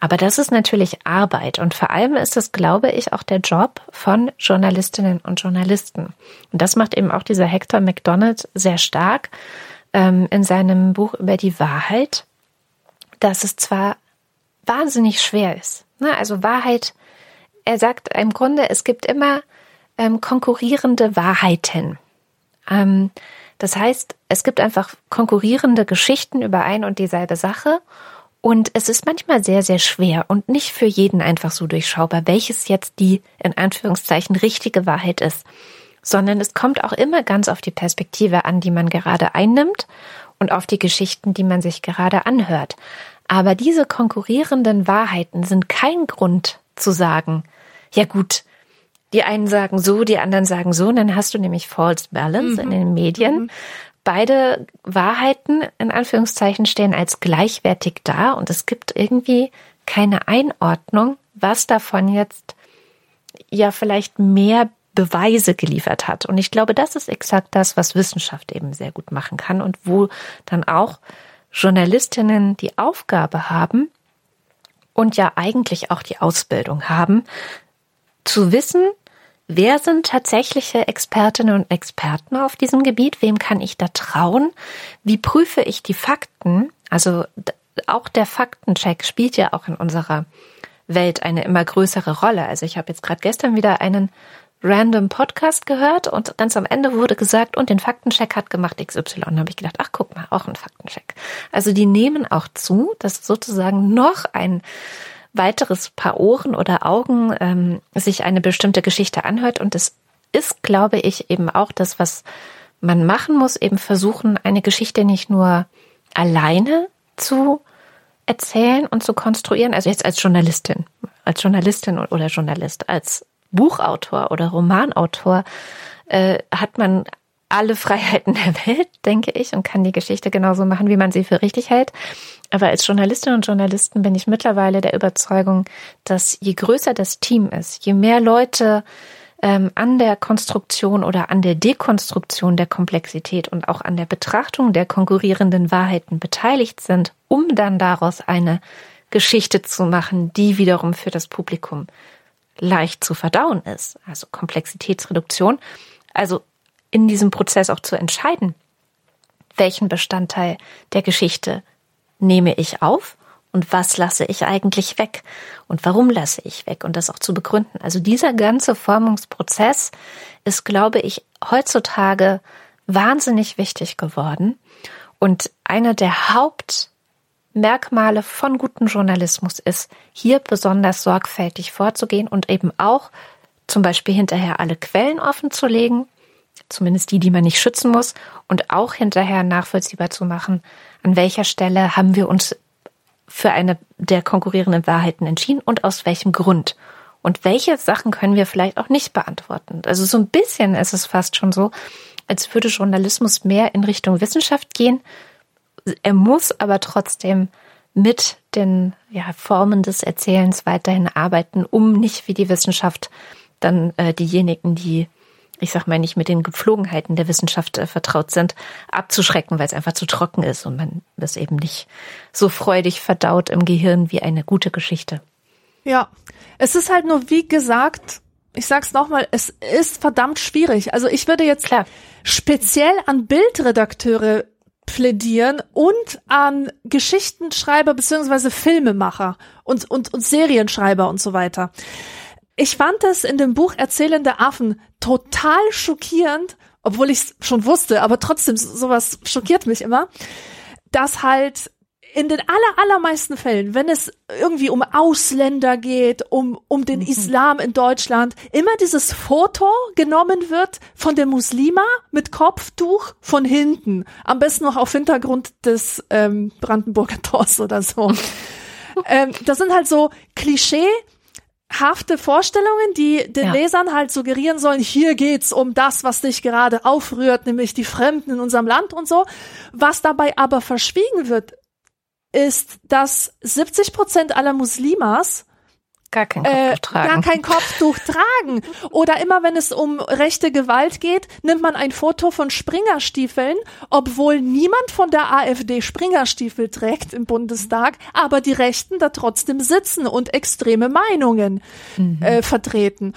Aber das ist natürlich Arbeit und vor allem ist das, glaube ich, auch der Job von Journalistinnen und Journalisten. Und das macht eben auch dieser Hector McDonald sehr stark ähm, in seinem Buch über die Wahrheit, dass es zwar wahnsinnig schwer ist. Ne? Also Wahrheit, er sagt im Grunde, es gibt immer ähm, konkurrierende Wahrheiten. Ähm, das heißt, es gibt einfach konkurrierende Geschichten über ein und dieselbe Sache und es ist manchmal sehr, sehr schwer und nicht für jeden einfach so durchschaubar, welches jetzt die in Anführungszeichen richtige Wahrheit ist, sondern es kommt auch immer ganz auf die Perspektive an, die man gerade einnimmt und auf die Geschichten, die man sich gerade anhört. Aber diese konkurrierenden Wahrheiten sind kein Grund zu sagen, ja gut, Die einen sagen so, die anderen sagen so, und dann hast du nämlich False Balance mhm. in den Medien. Mhm. Beide Wahrheiten in Anführungszeichen stehen als gleichwertig da und es gibt irgendwie keine Einordnung, was davon jetzt ja vielleicht mehr Beweise geliefert hat. Und ich glaube, das ist exakt das, was Wissenschaft eben sehr gut machen kann und wo dann auch Journalistinnen die Aufgabe haben und ja eigentlich auch die Ausbildung haben, zu wissen, wer sind tatsächliche Expertinnen und Experten auf diesem Gebiet, wem kann ich da trauen, wie prüfe ich die Fakten, also auch der Faktencheck spielt ja auch in unserer Welt eine immer größere Rolle. Also ich habe jetzt gerade gestern wieder einen random Podcast gehört und ganz am Ende wurde gesagt, und den Faktencheck hat gemacht XY. Und habe ich gedacht, ach guck mal, auch ein Faktencheck. Also die nehmen auch zu, dass sozusagen noch ein weiteres Paar Ohren oder Augen ähm, sich eine bestimmte Geschichte anhört. Und es ist, glaube ich, eben auch das, was man machen muss, eben versuchen, eine Geschichte nicht nur alleine zu erzählen und zu konstruieren, also jetzt als Journalistin, als Journalistin oder Journalist, als Buchautor oder Romanautor äh, hat man alle Freiheiten der Welt, denke ich, und kann die Geschichte genauso machen, wie man sie für richtig hält. Aber als Journalistin und Journalisten bin ich mittlerweile der Überzeugung, dass je größer das Team ist, je mehr Leute ähm, an der Konstruktion oder an der Dekonstruktion der Komplexität und auch an der Betrachtung der konkurrierenden Wahrheiten beteiligt sind, um dann daraus eine Geschichte zu machen, die wiederum für das Publikum leicht zu verdauen ist, also Komplexitätsreduktion, also in diesem Prozess auch zu entscheiden, welchen Bestandteil der Geschichte nehme ich auf und was lasse ich eigentlich weg und warum lasse ich weg und das auch zu begründen. Also dieser ganze Formungsprozess ist, glaube ich, heutzutage wahnsinnig wichtig geworden und einer der Haupt Merkmale von gutem Journalismus ist, hier besonders sorgfältig vorzugehen und eben auch zum Beispiel hinterher alle Quellen offen zu legen, zumindest die, die man nicht schützen muss, und auch hinterher nachvollziehbar zu machen, an welcher Stelle haben wir uns für eine der konkurrierenden Wahrheiten entschieden und aus welchem Grund. Und welche Sachen können wir vielleicht auch nicht beantworten. Also so ein bisschen ist es fast schon so, als würde Journalismus mehr in Richtung Wissenschaft gehen er muss aber trotzdem mit den ja, Formen des Erzählens weiterhin arbeiten, um nicht wie die Wissenschaft dann äh, diejenigen, die ich sag mal nicht mit den Gepflogenheiten der Wissenschaft äh, vertraut sind, abzuschrecken, weil es einfach zu trocken ist und man das eben nicht so freudig verdaut im Gehirn wie eine gute Geschichte. Ja, es ist halt nur wie gesagt, ich sag's nochmal, es ist verdammt schwierig. Also ich würde jetzt Klar. speziell an Bildredakteure plädieren und an Geschichtenschreiber beziehungsweise Filmemacher und, und, und Serienschreiber und so weiter. Ich fand es in dem Buch Erzählende Affen total schockierend, obwohl ich es schon wusste, aber trotzdem sowas schockiert mich immer, dass halt in den aller, allermeisten Fällen, wenn es irgendwie um Ausländer geht, um, um den mhm. Islam in Deutschland, immer dieses Foto genommen wird von der Muslima mit Kopftuch von hinten. Am besten noch auf Hintergrund des ähm, Brandenburger Tors oder so. ähm, das sind halt so Klischee, hafte Vorstellungen, die den ja. Lesern halt suggerieren sollen, hier geht's um das, was dich gerade aufrührt, nämlich die Fremden in unserem Land und so. Was dabei aber verschwiegen wird, ist, dass 70 Prozent aller Muslimas gar kein Kopftuch äh, tragen. Gar kein Kopftuch tragen. Oder immer wenn es um rechte Gewalt geht, nimmt man ein Foto von Springerstiefeln, obwohl niemand von der AfD Springerstiefel trägt im Bundestag, aber die Rechten da trotzdem sitzen und extreme Meinungen mhm. äh, vertreten.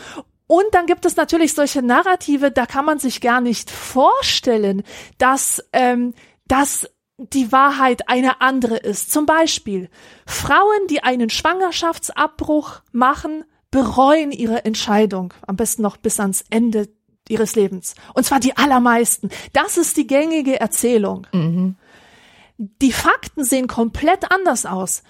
Und dann gibt es natürlich solche Narrative, da kann man sich gar nicht vorstellen, dass, ähm, dass die Wahrheit eine andere ist. Zum Beispiel Frauen, die einen Schwangerschaftsabbruch machen, bereuen ihre Entscheidung, am besten noch bis ans Ende ihres Lebens. Und zwar die allermeisten. Das ist die gängige Erzählung. Mhm. Die Fakten sehen komplett anders aus.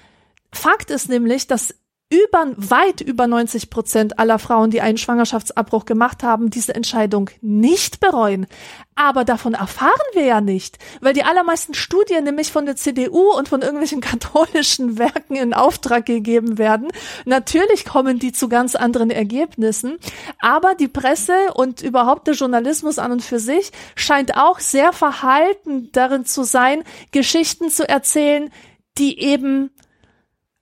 Fakt ist nämlich, dass über, weit über 90 Prozent aller Frauen, die einen Schwangerschaftsabbruch gemacht haben, diese Entscheidung nicht bereuen. Aber davon erfahren wir ja nicht, weil die allermeisten Studien nämlich von der CDU und von irgendwelchen katholischen Werken in Auftrag gegeben werden. Natürlich kommen die zu ganz anderen Ergebnissen, aber die Presse und überhaupt der Journalismus an und für sich scheint auch sehr verhalten darin zu sein, Geschichten zu erzählen, die eben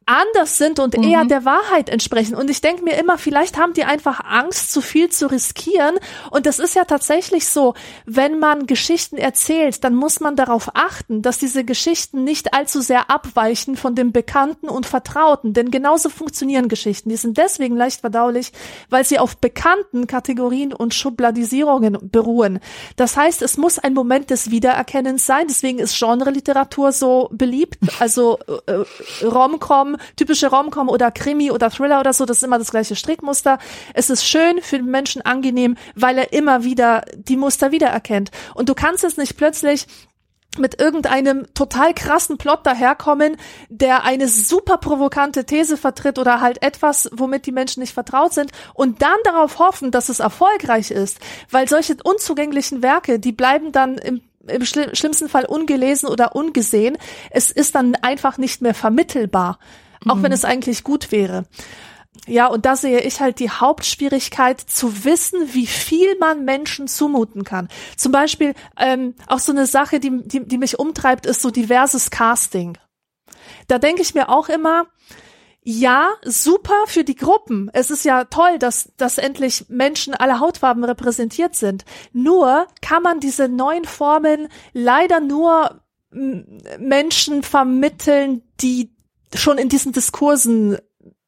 anders sind und mhm. eher der Wahrheit entsprechen. Und ich denke mir immer, vielleicht haben die einfach Angst, zu viel zu riskieren. Und das ist ja tatsächlich so, wenn man Geschichten erzählt, dann muss man darauf achten, dass diese Geschichten nicht allzu sehr abweichen von dem Bekannten und Vertrauten. Denn genauso funktionieren Geschichten. Die sind deswegen leicht verdaulich, weil sie auf bekannten Kategorien und Schubladisierungen beruhen. Das heißt, es muss ein Moment des Wiedererkennens sein. Deswegen ist Genre-Literatur so beliebt. Also äh, Rom-Com typische Romcom oder Krimi oder Thriller oder so, das ist immer das gleiche Strickmuster. Es ist schön für den Menschen angenehm, weil er immer wieder die Muster wiedererkennt. Und du kannst es nicht plötzlich mit irgendeinem total krassen Plot daherkommen, der eine super provokante These vertritt oder halt etwas, womit die Menschen nicht vertraut sind und dann darauf hoffen, dass es erfolgreich ist, weil solche unzugänglichen Werke, die bleiben dann im im schlimmsten Fall ungelesen oder ungesehen. Es ist dann einfach nicht mehr vermittelbar auch mhm. wenn es eigentlich gut wäre. Ja, und da sehe ich halt die Hauptschwierigkeit zu wissen, wie viel man Menschen zumuten kann. Zum Beispiel ähm, auch so eine Sache, die, die, die mich umtreibt, ist so diverses Casting. Da denke ich mir auch immer, ja, super für die Gruppen. Es ist ja toll, dass, dass endlich Menschen aller Hautfarben repräsentiert sind. Nur kann man diese neuen Formen leider nur Menschen vermitteln, die schon in diesen Diskursen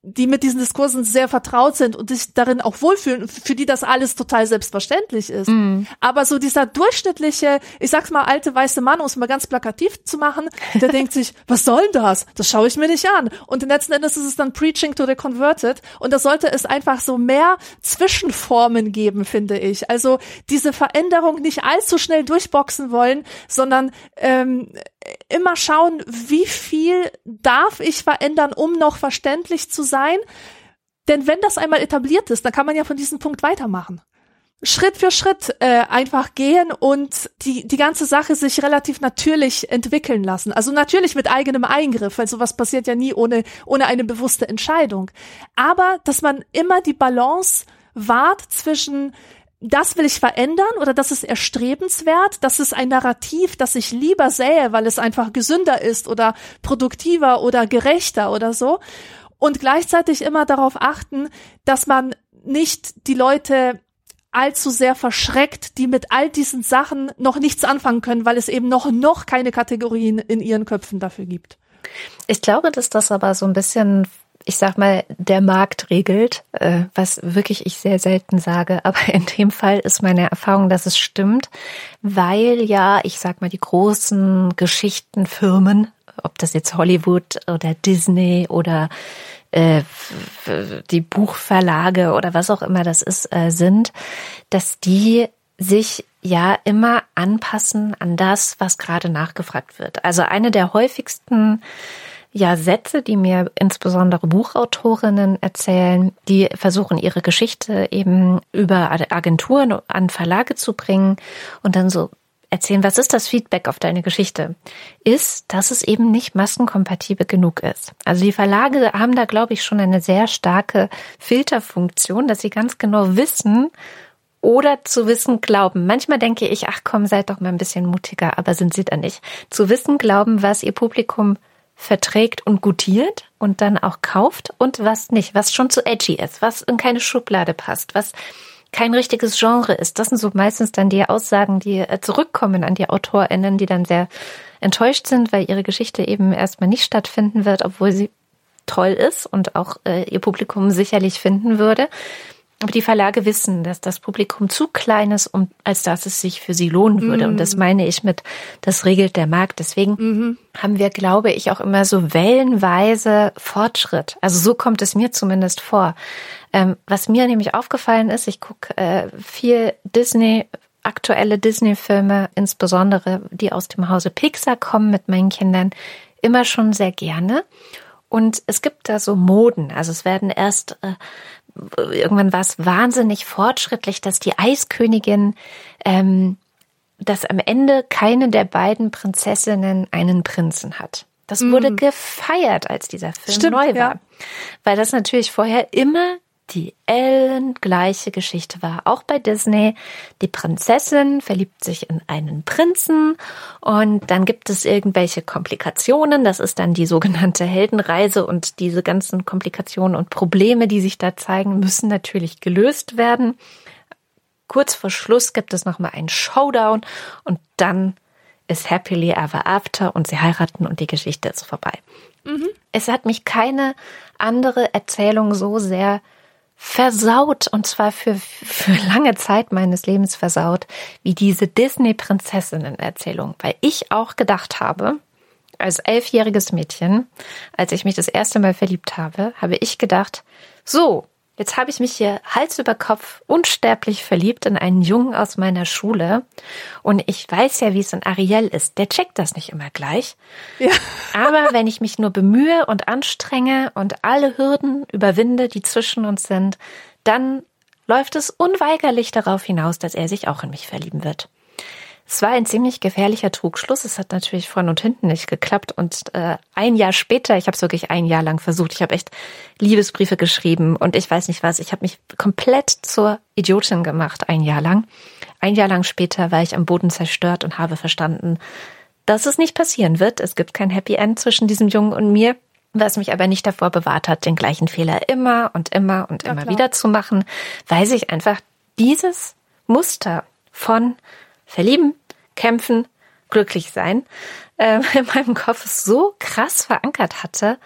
die mit diesen Diskursen sehr vertraut sind und sich darin auch wohlfühlen, für die das alles total selbstverständlich ist. Mm. Aber so dieser durchschnittliche, ich sag's mal, alte weiße Mann, um es mal ganz plakativ zu machen, der denkt sich, was soll denn das? Das schaue ich mir nicht an. Und letzten Endes ist es dann Preaching to the Converted. Und da sollte es einfach so mehr Zwischenformen geben, finde ich. Also diese Veränderung nicht allzu schnell durchboxen wollen, sondern ähm, immer schauen, wie viel darf ich verändern, um noch verständlich zu sein. Denn wenn das einmal etabliert ist, dann kann man ja von diesem Punkt weitermachen. Schritt für Schritt äh, einfach gehen und die, die ganze Sache sich relativ natürlich entwickeln lassen. Also natürlich mit eigenem Eingriff, weil sowas passiert ja nie ohne, ohne eine bewusste Entscheidung. Aber dass man immer die Balance wahrt zwischen das will ich verändern oder das ist erstrebenswert, das ist ein Narrativ, das ich lieber sähe, weil es einfach gesünder ist oder produktiver oder gerechter oder so. Und gleichzeitig immer darauf achten, dass man nicht die Leute allzu sehr verschreckt, die mit all diesen Sachen noch nichts anfangen können, weil es eben noch, noch keine Kategorien in ihren Köpfen dafür gibt. Ich glaube, dass das aber so ein bisschen ich sag mal, der Markt regelt, äh, was wirklich ich sehr selten sage. Aber in dem Fall ist meine Erfahrung, dass es stimmt, weil ja, ich sag mal, die großen Geschichtenfirmen, ob das jetzt Hollywood oder Disney oder äh, die Buchverlage oder was auch immer das ist, äh, sind, dass die sich ja immer anpassen an das, was gerade nachgefragt wird. Also eine der häufigsten ja Sätze, die mir insbesondere Buchautorinnen erzählen, die versuchen ihre Geschichte eben über Agenturen an Verlage zu bringen und dann so erzählen, was ist das Feedback auf deine Geschichte, ist, dass es eben nicht massenkompatibel genug ist. Also die Verlage haben da, glaube ich, schon eine sehr starke Filterfunktion, dass sie ganz genau wissen, oder zu wissen glauben. Manchmal denke ich, ach komm, seid doch mal ein bisschen mutiger, aber sind sie da nicht. Zu wissen glauben, was ihr Publikum verträgt und gutiert und dann auch kauft und was nicht, was schon zu edgy ist, was in keine Schublade passt, was kein richtiges Genre ist. Das sind so meistens dann die Aussagen, die äh, zurückkommen an die AutorInnen, die dann sehr enttäuscht sind, weil ihre Geschichte eben erstmal nicht stattfinden wird, obwohl sie toll ist und auch äh, ihr Publikum sicherlich finden würde. Aber die Verlage wissen, dass das Publikum zu klein ist, um, als dass es sich für sie lohnen würde. Mhm. Und das mm. meine ich mit, das regelt der Markt. Deswegen mhm. haben wir, glaube ich, auch immer so wellenweise Fortschritt. Also so kommt es mir zumindest vor. Ähm, was mir nämlich aufgefallen ist, ich gucke äh, viel Disney, aktuelle Disney-Filme, insbesondere die aus dem Hause Pixar kommen mit meinen Kindern, immer schon sehr gerne. Und es gibt da so Moden. Also es werden erst äh, irgendwann war es wahnsinnig fortschrittlich, dass die Eiskönigin, ähm, dass am Ende keine der beiden Prinzessinnen einen Prinzen hat. Das wurde mm. gefeiert, als dieser Film Stimmt, neu war. Ja. Weil das natürlich vorher immer die Ellen gleiche Geschichte war. Auch bei Disney. Die Prinzessin verliebt sich in einen Prinzen und dann gibt es irgendwelche Komplikationen. Das ist dann die sogenannte Heldenreise und diese ganzen Komplikationen und Probleme, die sich da zeigen, müssen natürlich gelöst werden. Kurz vor Schluss gibt es nochmal einen Showdown und dann ist Happily Ever After und sie heiraten und die Geschichte ist vorbei. Mhm. Es hat mich keine andere Erzählung so sehr versaut und zwar für, für lange Zeit meines Lebens versaut, wie diese Disney-Prinzessinnen-Erzählung, weil ich auch gedacht habe, als elfjähriges Mädchen, als ich mich das erste Mal verliebt habe, habe ich gedacht, so, Jetzt habe ich mich hier Hals über Kopf unsterblich verliebt in einen Jungen aus meiner Schule. Und ich weiß ja, wie es in Ariel ist. Der checkt das nicht immer gleich. Ja. Aber wenn ich mich nur bemühe und anstrenge und alle Hürden überwinde, die zwischen uns sind, dann läuft es unweigerlich darauf hinaus, dass er sich auch in mich verlieben wird. Es war ein ziemlich gefährlicher Trugschluss. Es hat natürlich vorne und hinten nicht geklappt. Und äh, ein Jahr später, ich habe es wirklich ein Jahr lang versucht, ich habe echt Liebesbriefe geschrieben und ich weiß nicht was. Ich habe mich komplett zur Idiotin gemacht, ein Jahr lang. Ein Jahr lang später war ich am Boden zerstört und habe verstanden, dass es nicht passieren wird. Es gibt kein Happy End zwischen diesem Jungen und mir. Was mich aber nicht davor bewahrt hat, den gleichen Fehler immer und immer und ja, immer klar. wieder zu machen, weil sich einfach dieses Muster von verlieben, kämpfen, glücklich sein, äh, in meinem Kopf so krass verankert hatte.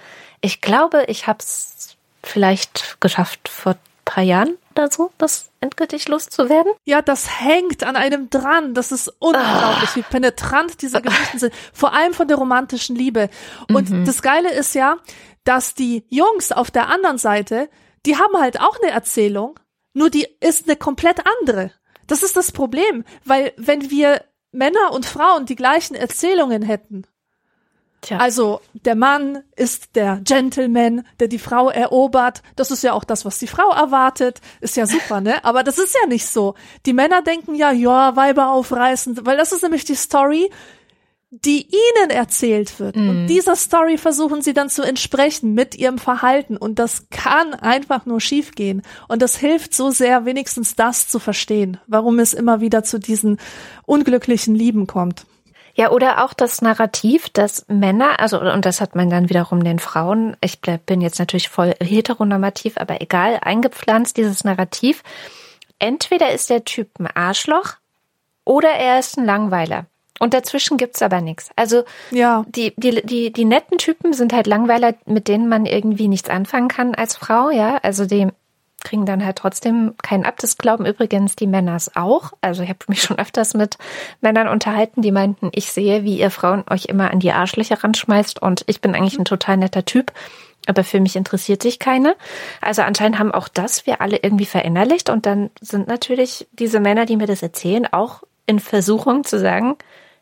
Ich glaube, ich habe es vielleicht geschafft vor paar Jahren oder so, das endgültig loszuwerden. Ja, das hängt an einem dran. Das ist unglaublich, ah. wie penetrant diese Geschichten sind. Vor allem von der romantischen Liebe. Und mhm. das Geile ist ja, dass die Jungs auf der anderen Seite, die haben halt auch eine Erzählung, nur die ist eine komplett andere. Das ist das Problem, weil wenn wir Männer und Frauen die gleichen Erzählungen hätten, Tja. Also der Mann ist der Gentleman, der die Frau erobert. Das ist ja auch das, was die Frau erwartet. Ist ja super, ne? Aber das ist ja nicht so. Die Männer denken ja, ja, Weiber aufreißen, weil das ist nämlich die Story, die ihnen erzählt wird. Mm. Und mhm. dieser Story versuchen sie dann zu entsprechen mit ihrem Verhalten. Und das kann einfach nur schiefgehen. Und das hilft so sehr, wenigstens das zu verstehen, warum es immer wieder zu diesen unglücklichen Lieben kommt. Ja, oder auch das Narrativ, dass Männer, also, und das hat man dann wiederum den Frauen, ich bin jetzt natürlich voll heteronormativ, aber egal, eingepflanzt, dieses Narrativ. Entweder ist der Typ ein Arschloch oder er ist ein Langweiler. Und dazwischen gibt's aber nichts. Also ja. die, die, die, die netten Typen sind halt Langweiler, mit denen man irgendwie nichts anfangen kann als Frau, ja. Also die kriegen dann halt trotzdem keinen ab. Das glauben übrigens die Männers auch. Also ich habe mich schon öfters mit Männern unterhalten, die meinten, ich sehe, wie ihr Frauen euch immer an die Arschlöcher ranschmeißt und ich bin eigentlich ein total netter Typ. Aber für mich interessiert sich keine. Also anscheinend haben auch das wir alle irgendwie verinnerlicht. Und dann sind natürlich diese Männer, die mir das erzählen, auch in Versuchung zu sagen,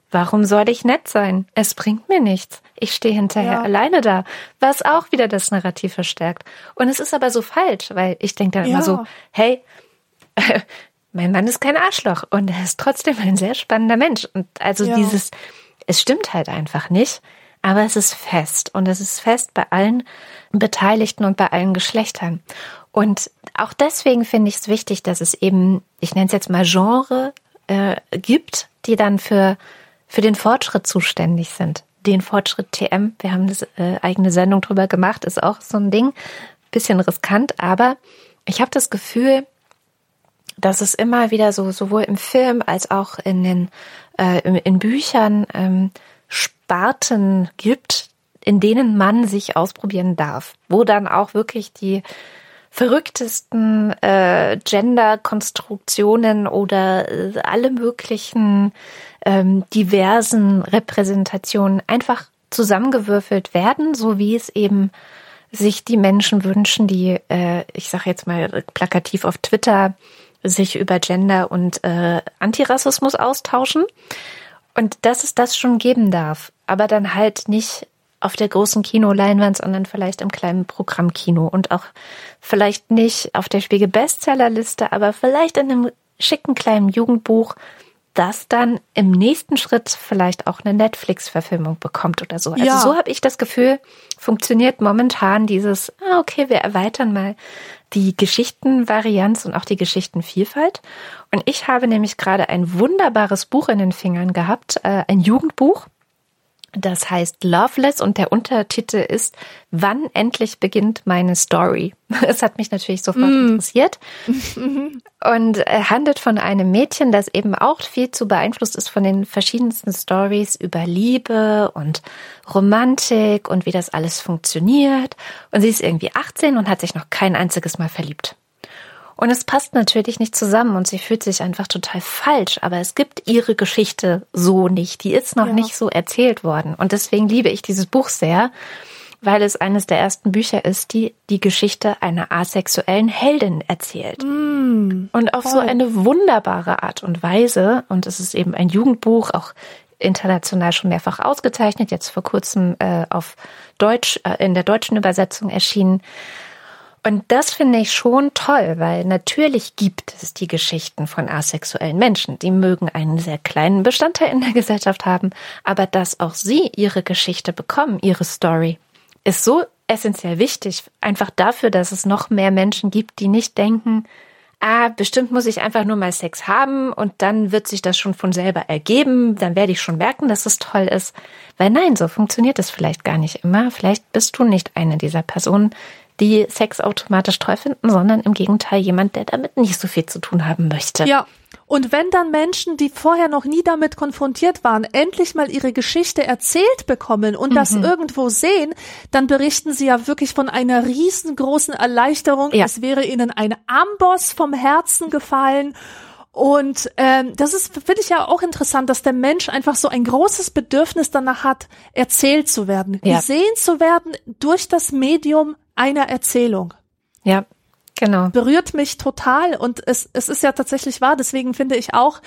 Warum soll ich nett sein? Es bringt mir nichts. Ich stehe hinterher ja. alleine da, was auch wieder das Narrativ verstärkt. Und es ist aber so falsch, weil ich denke dann ja. immer so, hey, mein Mann ist kein Arschloch und er ist trotzdem ein sehr spannender Mensch. Und also ja. dieses, es stimmt halt einfach nicht, aber es ist fest und es ist fest bei allen Beteiligten und bei allen Geschlechtern. Und auch deswegen finde ich es wichtig, dass es eben, ich nenne es jetzt mal Genre äh, gibt, die dann für für den Fortschritt zuständig sind. Den Fortschritt TM, wir haben eine äh, eigene Sendung drüber gemacht, ist auch so ein Ding, bisschen riskant, aber ich habe das Gefühl, dass es immer wieder so sowohl im Film als auch in den äh, in, in Büchern ähm, Sparten gibt, in denen man sich ausprobieren darf, wo dann auch wirklich die verrücktesten äh, Gender-Konstruktionen oder äh, alle möglichen ähm, diversen Repräsentationen einfach zusammengewürfelt werden, so wie es eben sich die Menschen wünschen, die, äh, ich sage jetzt mal plakativ auf Twitter, sich über Gender und äh, Antirassismus austauschen. Und dass es das schon geben darf, aber dann halt nicht auf der großen Kinoleinwand, sondern vielleicht im kleinen Programmkino und auch vielleicht nicht auf der Spiegel Bestsellerliste, aber vielleicht in einem schicken kleinen Jugendbuch, das dann im nächsten Schritt vielleicht auch eine Netflix-Verfilmung bekommt oder so. Also ja. so habe ich das Gefühl, funktioniert momentan dieses, ah, okay, wir erweitern mal die Geschichtenvarianz und auch die Geschichtenvielfalt. Und ich habe nämlich gerade ein wunderbares Buch in den Fingern gehabt, äh, ein Jugendbuch das heißt Loveless und der Untertitel ist Wann endlich beginnt meine Story? Es hat mich natürlich sofort mm. interessiert und handelt von einem Mädchen, das eben auch viel zu beeinflusst ist von den verschiedensten Stories über Liebe und Romantik und wie das alles funktioniert. Und sie ist irgendwie 18 und hat sich noch kein einziges Mal verliebt. Und es passt natürlich nicht zusammen und sie fühlt sich einfach total falsch. Aber es gibt ihre Geschichte so nicht. Die ist noch ja. nicht so erzählt worden. Und deswegen liebe ich dieses Buch sehr, weil es eines der ersten Bücher ist, die die Geschichte einer asexuellen Heldin erzählt. Mm, und auf voll. so eine wunderbare Art und Weise. Und es ist eben ein Jugendbuch, auch international schon mehrfach ausgezeichnet, jetzt vor kurzem äh, auf Deutsch, äh, in der deutschen Übersetzung erschienen. Und das finde ich schon toll, weil natürlich gibt es die Geschichten von asexuellen Menschen. Die mögen einen sehr kleinen Bestandteil in der Gesellschaft haben, aber dass auch sie ihre Geschichte bekommen, ihre Story, ist so essentiell wichtig. Einfach dafür, dass es noch mehr Menschen gibt, die nicht denken, ah, bestimmt muss ich einfach nur mal Sex haben und dann wird sich das schon von selber ergeben, dann werde ich schon merken, dass es toll ist. Weil nein, so funktioniert es vielleicht gar nicht immer. Vielleicht bist du nicht eine dieser Personen, die Sex automatisch toll finden, sondern im Gegenteil jemand, der damit nicht so viel zu tun haben möchte. Ja. Und wenn dann Menschen, die vorher noch nie damit konfrontiert waren, endlich mal ihre Geschichte erzählt bekommen und mhm. das irgendwo sehen, dann berichten sie ja wirklich von einer riesengroßen Erleichterung. Ja. Es wäre ihnen ein Amboss vom Herzen gefallen. Und ähm, das ist, finde ich ja auch interessant, dass der Mensch einfach so ein großes Bedürfnis danach hat, erzählt zu werden, ja. gesehen zu werden durch das Medium einer Erzählung. Ja, genau. Berührt mich total und es, es ist ja tatsächlich wahr. Deswegen finde ich auch,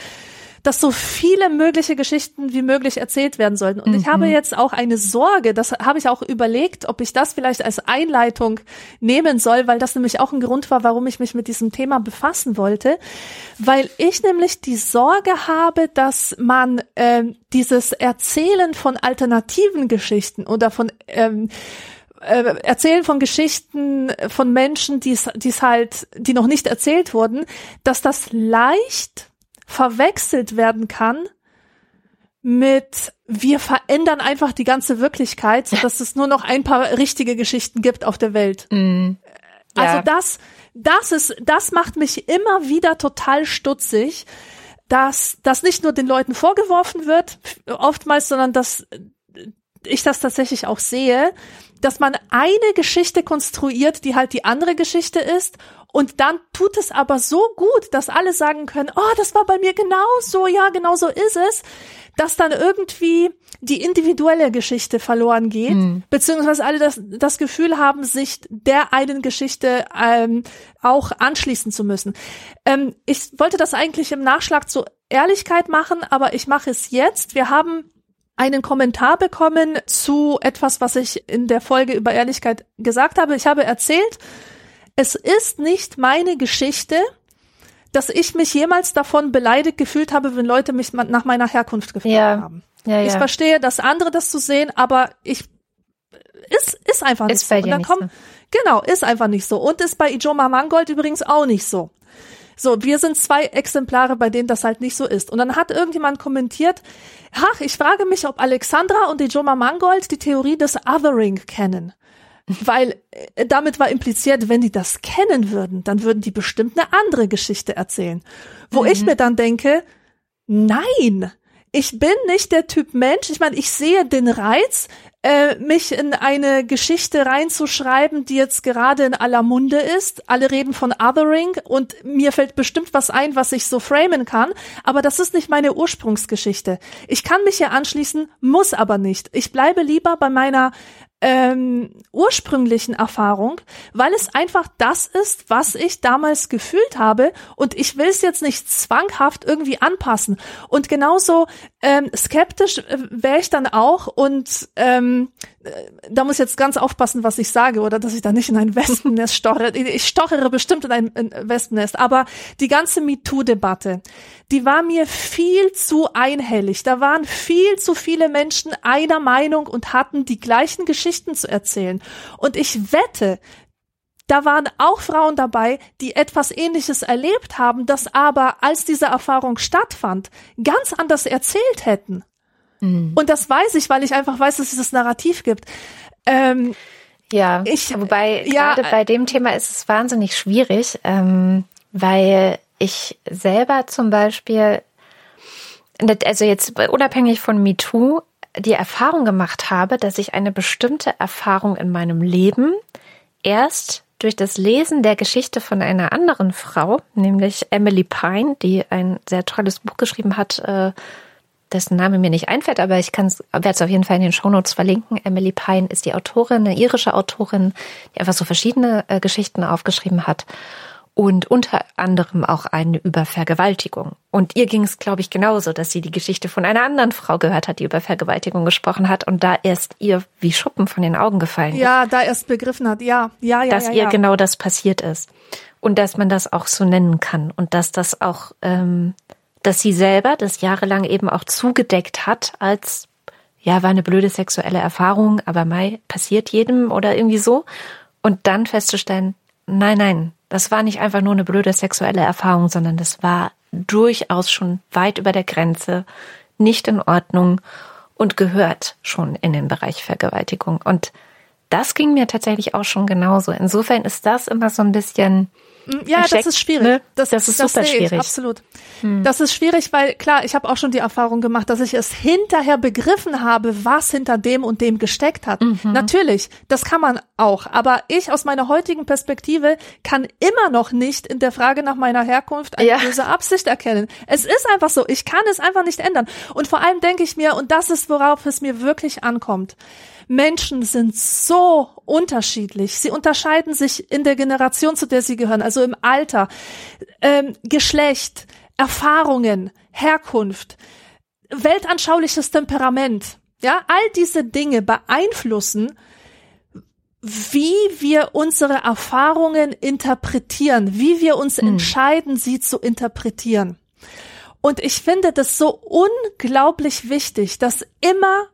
dass so viele mögliche Geschichten wie möglich erzählt werden sollten. Und mhm. ich habe mhm. jetzt auch eine Sorge, das habe ich auch überlegt, ob ich das vielleicht als Einleitung nehmen soll, weil das nämlich auch ein Grund war, warum ich mich mit diesem Thema befassen wollte, weil ich nämlich die Sorge habe, dass man äh, dieses Erzählen von alternativen Geschichten oder von ähm, äh, erzählen von Geschichten von Menschen, die es halt, die noch nicht erzählt wurden, dass das leicht verwechselt werden kann mit wir verändern einfach die ganze Wirklichkeit, dass es nur noch ein paar richtige Geschichten gibt auf der Welt. Mm, ja. Also das, das ist, das macht mich immer wieder total stutzig, dass das nicht nur den Leuten vorgeworfen wird, oftmals, sondern dass ich das tatsächlich auch sehe, dass man eine Geschichte konstruiert, die halt die andere Geschichte ist und dann tut es aber so gut, dass alle sagen können, oh, das war bei mir genauso, ja, genau so ist es, dass dann irgendwie die individuelle Geschichte verloren geht, mhm. beziehungsweise alle das, das Gefühl haben, sich der einen Geschichte ähm, auch anschließen zu müssen. Ähm, ich wollte das eigentlich im Nachschlag zur Ehrlichkeit machen, aber ich mache es jetzt. Wir haben einen Kommentar bekommen zu etwas, was ich in der Folge über Ehrlichkeit gesagt habe. Ich habe erzählt, es ist nicht meine Geschichte, dass ich mich jemals davon beleidigt gefühlt habe, wenn Leute mich nach meiner Herkunft gefragt ja. haben. Ja, ja. Ich verstehe, dass andere das zu so sehen, aber ich ist ist einfach nicht ist so. Und dann kommt, so. genau, ist einfach nicht so. Und ist bei Ijoma Mangold übrigens auch nicht so. So, wir sind zwei Exemplare, bei denen das halt nicht so ist. Und dann hat irgendjemand kommentiert, ach, ich frage mich, ob Alexandra und Ijoma Mangold die Theorie des Othering kennen. Weil äh, damit war impliziert, wenn die das kennen würden, dann würden die bestimmt eine andere Geschichte erzählen. Wo mhm. ich mir dann denke, nein, ich bin nicht der Typ Mensch. Ich meine, ich sehe den Reiz, äh, mich in eine Geschichte reinzuschreiben, die jetzt gerade in aller Munde ist. Alle reden von Othering und mir fällt bestimmt was ein, was ich so framen kann, aber das ist nicht meine Ursprungsgeschichte. Ich kann mich hier anschließen, muss aber nicht. Ich bleibe lieber bei meiner ähm, ursprünglichen Erfahrung, weil es einfach das ist, was ich damals gefühlt habe und ich will es jetzt nicht zwanghaft irgendwie anpassen. Und genauso ähm, skeptisch äh, wäre ich dann auch und ähm, äh, da muss ich jetzt ganz aufpassen, was ich sage oder dass ich da nicht in ein Wespennest stochere. Ich stochere bestimmt in ein Wespennest, aber die ganze MeToo-Debatte, die war mir viel zu einhellig. Da waren viel zu viele Menschen einer Meinung und hatten die gleichen Geschichten zu erzählen. Und ich wette, da waren auch Frauen dabei, die etwas Ähnliches erlebt haben, das aber, als diese Erfahrung stattfand, ganz anders erzählt hätten. Mhm. Und das weiß ich, weil ich einfach weiß, dass es das Narrativ gibt. Ähm, ja, ich, wobei ja, gerade bei dem Thema ist es wahnsinnig schwierig, ähm, weil ich selber zum Beispiel, also jetzt unabhängig von MeToo, die Erfahrung gemacht habe, dass ich eine bestimmte Erfahrung in meinem Leben erst durch das Lesen der Geschichte von einer anderen Frau, nämlich Emily Pine, die ein sehr tolles Buch geschrieben hat, äh, dessen Name mir nicht einfällt, aber ich werde es auf jeden Fall in den Shownotes verlinken. Emily Pine ist die Autorin, eine irische Autorin, die einfach so verschiedene äh, Geschichten aufgeschrieben hat und unter anderem auch eine über Vergewaltigung. Und ihr ging es, glaube ich, genauso, dass sie die Geschichte von einer anderen Frau gehört hat, die über Vergewaltigung gesprochen hat und da erst ihr wie Schuppen von den Augen gefallen ist. Ja, da erst begriffen hat, ja, ja, ja. Dass ja, ihr ja. genau das passiert ist. Und dass man das auch so nennen kann und dass das auch, ähm, dass sie selber das jahrelang eben auch zugedeckt hat als, ja, war eine blöde sexuelle Erfahrung, aber Mai passiert jedem oder irgendwie so. Und dann festzustellen, nein, nein, das war nicht einfach nur eine blöde sexuelle Erfahrung, sondern das war durchaus schon weit über der Grenze, nicht in Ordnung und gehört schon in den Bereich Vergewaltigung. Und das ging mir tatsächlich auch schon genauso. Insofern ist das immer so ein bisschen ja, das ist schwierig. Ne? Das, das, ist das super schwierig. Ich, absolut. Hm. Das ist schwierig, weil klar, ich habe auch schon die Erfahrung gemacht, dass ich es hinterher begriffen habe, was hinter dem und dem gesteckt hat. Mhm. Natürlich, das kann man auch. Aber ich aus meiner heutigen Perspektive kann immer noch nicht in der Frage nach meiner Herkunft eine ja. böse Absicht erkennen. Es ist einfach so. Ich kann es einfach nicht ändern. Und vor allem denke ich mir, und das ist, worauf es mir wirklich ankommt. Menschen sind so unterschiedlich. Sie unterscheiden sich in der Generation, zu der sie gehören, also im Alter, ähm, Geschlecht, Erfahrungen, Herkunft, weltanschauliches Temperament. Ja, all diese Dinge beeinflussen, wie wir unsere Erfahrungen interpretieren, wie wir uns hm. entscheiden, sie zu interpretieren. Und ich finde das so unglaublich wichtig, dass immer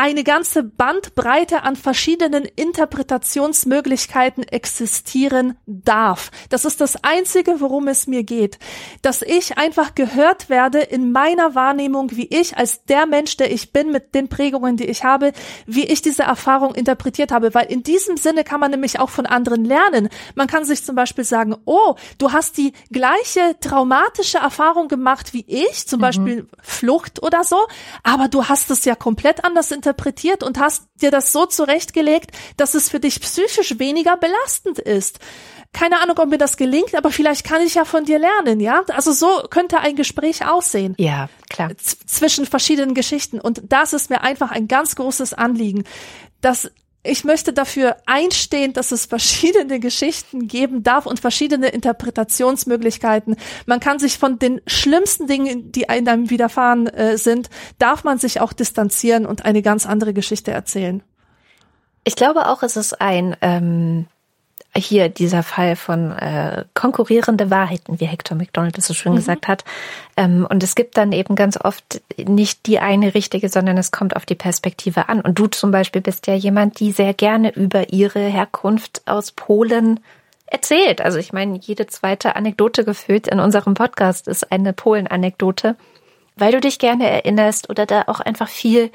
eine ganze Bandbreite an verschiedenen Interpretationsmöglichkeiten existieren darf. Das ist das Einzige, worum es mir geht. Dass ich einfach gehört werde in meiner Wahrnehmung, wie ich als der Mensch, der ich bin, mit den Prägungen, die ich habe, wie ich diese Erfahrung interpretiert habe. Weil in diesem Sinne kann man nämlich auch von anderen lernen. Man kann sich zum Beispiel sagen, oh, du hast die gleiche traumatische Erfahrung gemacht wie ich, zum mhm. Beispiel Flucht oder so, aber du hast es ja komplett anders interpretiert interpretiert und hast dir das so zurechtgelegt, dass es für dich psychisch weniger belastend ist. Keine Ahnung, ob mir das gelingt, aber vielleicht kann ich ja von dir lernen, ja? Also so könnte ein Gespräch aussehen. Ja, klar. Z zwischen verschiedenen Geschichten. Und das ist mir einfach ein ganz großes Anliegen, dass ich möchte dafür einstehen, dass es verschiedene Geschichten geben darf und verschiedene Interpretationsmöglichkeiten. Man kann sich von den schlimmsten Dingen, die einem widerfahren äh, sind, darf man sich auch distanzieren und eine ganz andere Geschichte erzählen. Ich glaube auch, es ist ein ähm, hier dieser Fall von äh, konkurrierende Wahrheiten, wie Hector McDonald es so schön mhm. gesagt hat. Ähm, und es gibt dann eben ganz oft nicht die eine richtige, sondern es kommt auf die Perspektive an. Und du zum Beispiel bist ja jemand, die sehr gerne über ihre Herkunft aus Polen erzählt. Also ich meine, jede zweite Anekdote gefühlt in unserem Podcast ist eine Polen-Anekdote, weil du dich gerne erinnerst oder da auch einfach viel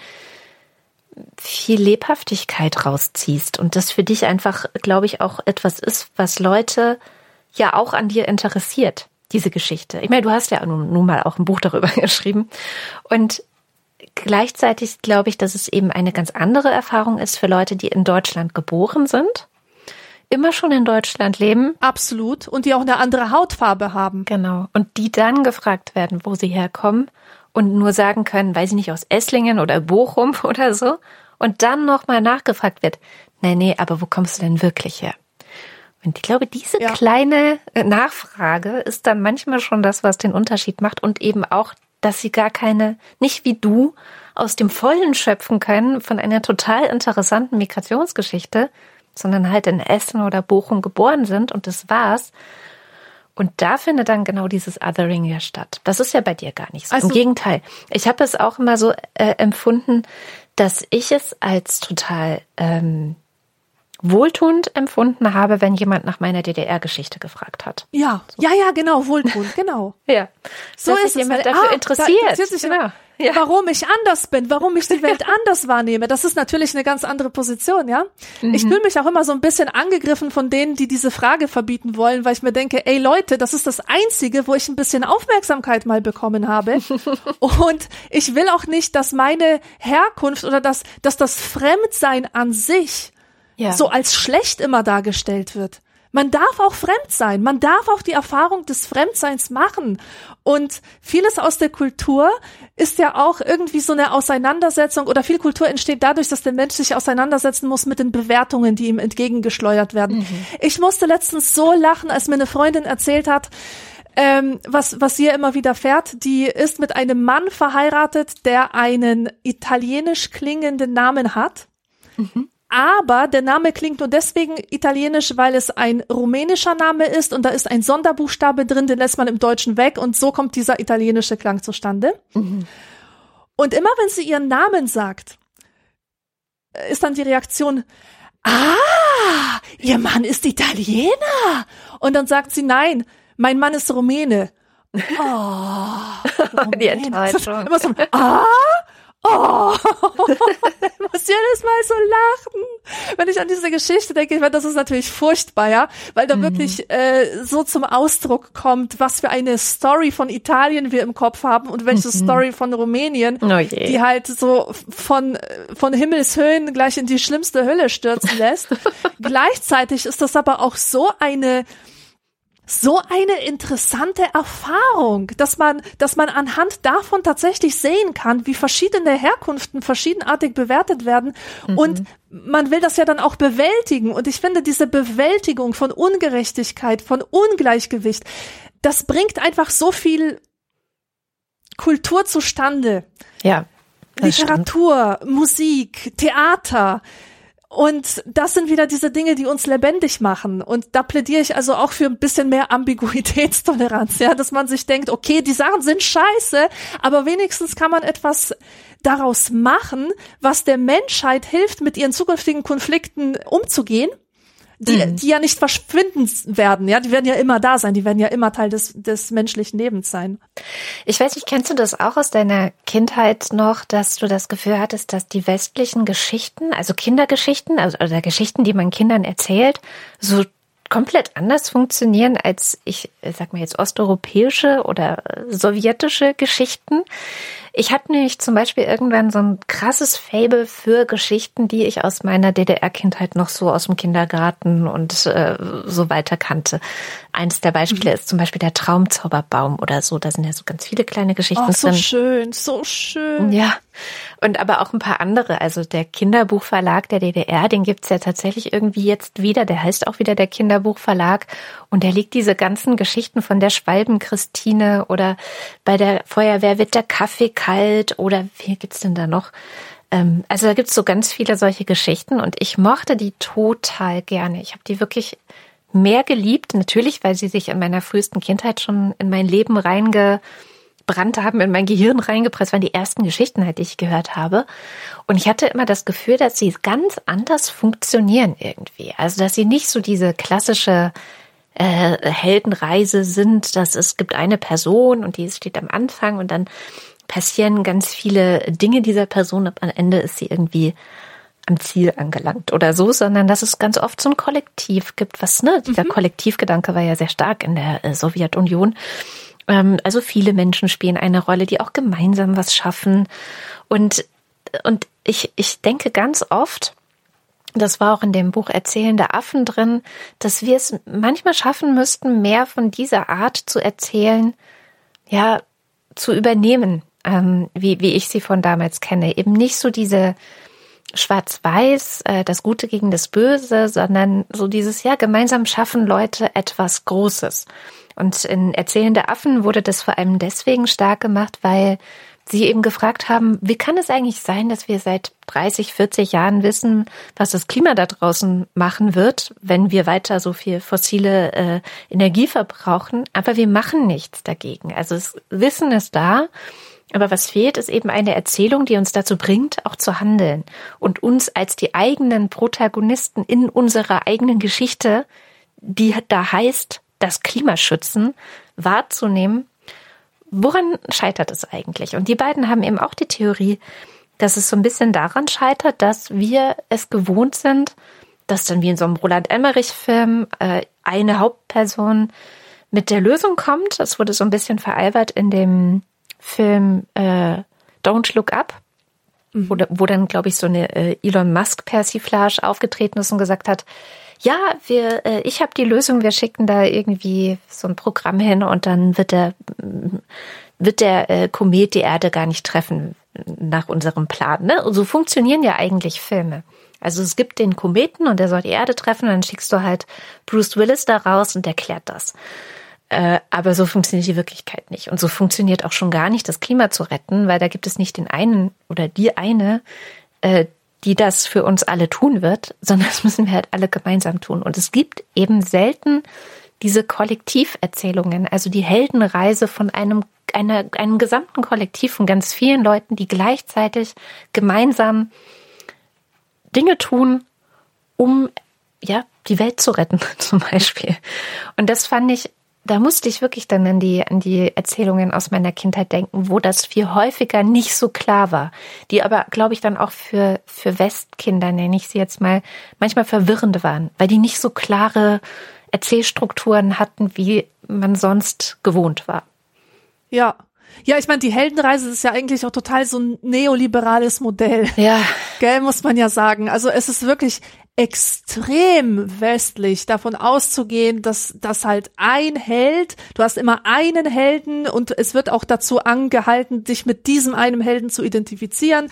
viel Lebhaftigkeit rausziehst und das für dich einfach, glaube ich, auch etwas ist, was Leute ja auch an dir interessiert, diese Geschichte. Ich meine, du hast ja nun, nun mal auch ein Buch darüber geschrieben und gleichzeitig glaube ich, dass es eben eine ganz andere Erfahrung ist für Leute, die in Deutschland geboren sind, immer schon in Deutschland leben. Absolut. Und die auch eine andere Hautfarbe haben. Genau. Und die dann gefragt werden, wo sie herkommen und nur sagen können, weiß ich nicht, aus Esslingen oder Bochum oder so. und dann nochmal nachgefragt wird, nee, nee, aber wo kommst du denn wirklich her? Und ich glaube, diese ja. kleine äh, Nachfrage ist dann manchmal schon das, was den Unterschied macht und eben auch, dass sie gar keine, nicht wie du, aus dem Vollen schöpfen können von einer total interessanten Migrationsgeschichte, sondern halt in Essen oder Bochum geboren sind und das war's. Und da findet dann genau dieses Othering ja statt. Das ist ja bei dir gar nicht so. Also, Im Gegenteil. Ich habe es auch immer so äh, empfunden, dass ich es als total ähm, wohltuend empfunden habe, wenn jemand nach meiner DDR-Geschichte gefragt hat. Ja, so. ja, ja, genau, wohltuend, genau. ja, so Dass ist jemand es. dafür ah, interessiert. Da sich genau. Ja. Warum ich anders bin, warum ich die Welt anders wahrnehme, das ist natürlich eine ganz andere Position, ja. Mhm. Ich fühle mich auch immer so ein bisschen angegriffen von denen, die diese Frage verbieten wollen, weil ich mir denke, ey Leute, das ist das Einzige, wo ich ein bisschen Aufmerksamkeit mal bekommen habe. Und ich will auch nicht, dass meine Herkunft oder dass, dass das Fremdsein an sich ja. so als schlecht immer dargestellt wird. Man darf auch fremd sein. Man darf auch die Erfahrung des Fremdseins machen. Und vieles aus der Kultur ist ja auch irgendwie so eine Auseinandersetzung oder viel Kultur entsteht dadurch, dass der Mensch sich auseinandersetzen muss mit den Bewertungen, die ihm entgegengeschleudert werden. Mhm. Ich musste letztens so lachen, als mir eine Freundin erzählt hat, ähm, was, was sie ja immer wieder fährt, die ist mit einem Mann verheiratet, der einen italienisch klingenden Namen hat. Mhm aber der Name klingt nur deswegen italienisch, weil es ein rumänischer Name ist und da ist ein Sonderbuchstabe drin, den lässt man im Deutschen weg und so kommt dieser italienische Klang zustande. Mhm. Und immer wenn sie ihren Namen sagt, ist dann die Reaktion, ah, ihr Mann ist Italiener. Und dann sagt sie, nein, mein Mann ist Rumäne. Oh, die Enttäuschung. Immer so, ah, Oh, ich muss jedes Mal so lachen, wenn ich an diese Geschichte denke. Ich meine, das ist natürlich furchtbar, ja, weil da mhm. wirklich äh, so zum Ausdruck kommt, was für eine Story von Italien wir im Kopf haben und welche mhm. Story von Rumänien, oh die halt so von von Himmelshöhen gleich in die schlimmste Hölle stürzen lässt. Gleichzeitig ist das aber auch so eine so eine interessante Erfahrung, dass man, dass man anhand davon tatsächlich sehen kann, wie verschiedene Herkunften verschiedenartig bewertet werden. Mhm. Und man will das ja dann auch bewältigen. Und ich finde, diese Bewältigung von Ungerechtigkeit, von Ungleichgewicht, das bringt einfach so viel Kultur zustande. Ja. Literatur, stimmt. Musik, Theater, und das sind wieder diese Dinge, die uns lebendig machen. Und da plädiere ich also auch für ein bisschen mehr Ambiguitätstoleranz, ja, dass man sich denkt, okay, die Sachen sind scheiße, aber wenigstens kann man etwas daraus machen, was der Menschheit hilft, mit ihren zukünftigen Konflikten umzugehen die, mhm. die ja nicht verschwinden werden, ja, die werden ja immer da sein, die werden ja immer Teil des, des menschlichen Lebens sein. Ich weiß nicht, kennst du das auch aus deiner Kindheit noch, dass du das Gefühl hattest, dass die westlichen Geschichten, also Kindergeschichten, also oder Geschichten, die man Kindern erzählt, so komplett anders funktionieren als ich sag mal jetzt osteuropäische oder sowjetische Geschichten. Ich hatte nämlich zum Beispiel irgendwann so ein krasses Fable für Geschichten, die ich aus meiner DDR-Kindheit noch so aus dem Kindergarten und äh, so weiter kannte. Eins der Beispiele mhm. ist zum Beispiel der Traumzauberbaum oder so. Da sind ja so ganz viele kleine Geschichten oh, so drin. So schön, so schön. Ja. Und aber auch ein paar andere. Also der Kinderbuchverlag der DDR, den gibt's ja tatsächlich irgendwie jetzt wieder. Der heißt auch wieder der Kinderbuchverlag. Und der legt diese ganzen Geschichten von der Schwalben-Christine oder bei der Feuerwehr wird der Kaffee kalt oder wie gibt's denn da noch? Ähm, also da gibt's so ganz viele solche Geschichten und ich mochte die total gerne. Ich habe die wirklich mehr geliebt, natürlich, weil sie sich in meiner frühesten Kindheit schon in mein Leben reinge gebrannt haben, in mein Gehirn reingepresst waren die ersten Geschichten, halt, die ich gehört habe. Und ich hatte immer das Gefühl, dass sie ganz anders funktionieren irgendwie. Also, dass sie nicht so diese klassische äh, Heldenreise sind, dass es gibt eine Person und die steht am Anfang und dann passieren ganz viele Dinge dieser Person und am Ende ist sie irgendwie am Ziel angelangt oder so, sondern dass es ganz oft so ein Kollektiv gibt, was, ne, dieser mhm. Kollektivgedanke war ja sehr stark in der äh, Sowjetunion ähm, also viele Menschen spielen eine Rolle, die auch gemeinsam was schaffen. Und, und ich, ich denke ganz oft, das war auch in dem Buch Erzählende Affen drin, dass wir es manchmal schaffen müssten, mehr von dieser Art zu erzählen, ja, zu übernehmen, ähm, wie, wie ich sie von damals kenne. Eben nicht so diese schwarz-weiß, äh, das Gute gegen das Böse, sondern so dieses, ja, gemeinsam schaffen Leute etwas Großes. Und in Erzählende Affen wurde das vor allem deswegen stark gemacht, weil Sie eben gefragt haben, wie kann es eigentlich sein, dass wir seit 30, 40 Jahren wissen, was das Klima da draußen machen wird, wenn wir weiter so viel fossile äh, Energie verbrauchen, aber wir machen nichts dagegen. Also das Wissen ist da, aber was fehlt, ist eben eine Erzählung, die uns dazu bringt, auch zu handeln und uns als die eigenen Protagonisten in unserer eigenen Geschichte, die da heißt, das Klimaschützen, wahrzunehmen woran scheitert es eigentlich? Und die beiden haben eben auch die Theorie, dass es so ein bisschen daran scheitert, dass wir es gewohnt sind, dass dann wie in so einem Roland Emmerich-Film äh, eine Hauptperson mit der Lösung kommt. Das wurde so ein bisschen veralbert in dem Film äh, Don't Look Up, mhm. wo, wo dann, glaube ich, so eine äh, Elon Musk-Persiflage aufgetreten ist und gesagt hat, ja, wir, äh, ich habe die Lösung, wir schicken da irgendwie so ein Programm hin und dann wird der, wird der äh, Komet die Erde gar nicht treffen nach unserem Plan. Ne? Und so funktionieren ja eigentlich Filme. Also es gibt den Kometen und der soll die Erde treffen und dann schickst du halt Bruce Willis da raus und erklärt das. Äh, aber so funktioniert die Wirklichkeit nicht. Und so funktioniert auch schon gar nicht, das Klima zu retten, weil da gibt es nicht den einen oder die eine, äh, die das für uns alle tun wird, sondern das müssen wir halt alle gemeinsam tun. Und es gibt eben selten diese Kollektiverzählungen, also die Heldenreise von einem, einer, einem gesamten Kollektiv von ganz vielen Leuten, die gleichzeitig gemeinsam Dinge tun, um ja die Welt zu retten, zum Beispiel. Und das fand ich da musste ich wirklich dann an die, an die Erzählungen aus meiner Kindheit denken, wo das viel häufiger nicht so klar war. Die aber, glaube ich, dann auch für, für Westkinder, nenne ich sie jetzt mal, manchmal verwirrend waren, weil die nicht so klare Erzählstrukturen hatten, wie man sonst gewohnt war. Ja. Ja, ich meine, die Heldenreise ist ja eigentlich auch total so ein neoliberales Modell. Ja. Gell, muss man ja sagen. Also es ist wirklich extrem westlich davon auszugehen, dass das halt ein Held, du hast immer einen Helden und es wird auch dazu angehalten, dich mit diesem einen Helden zu identifizieren,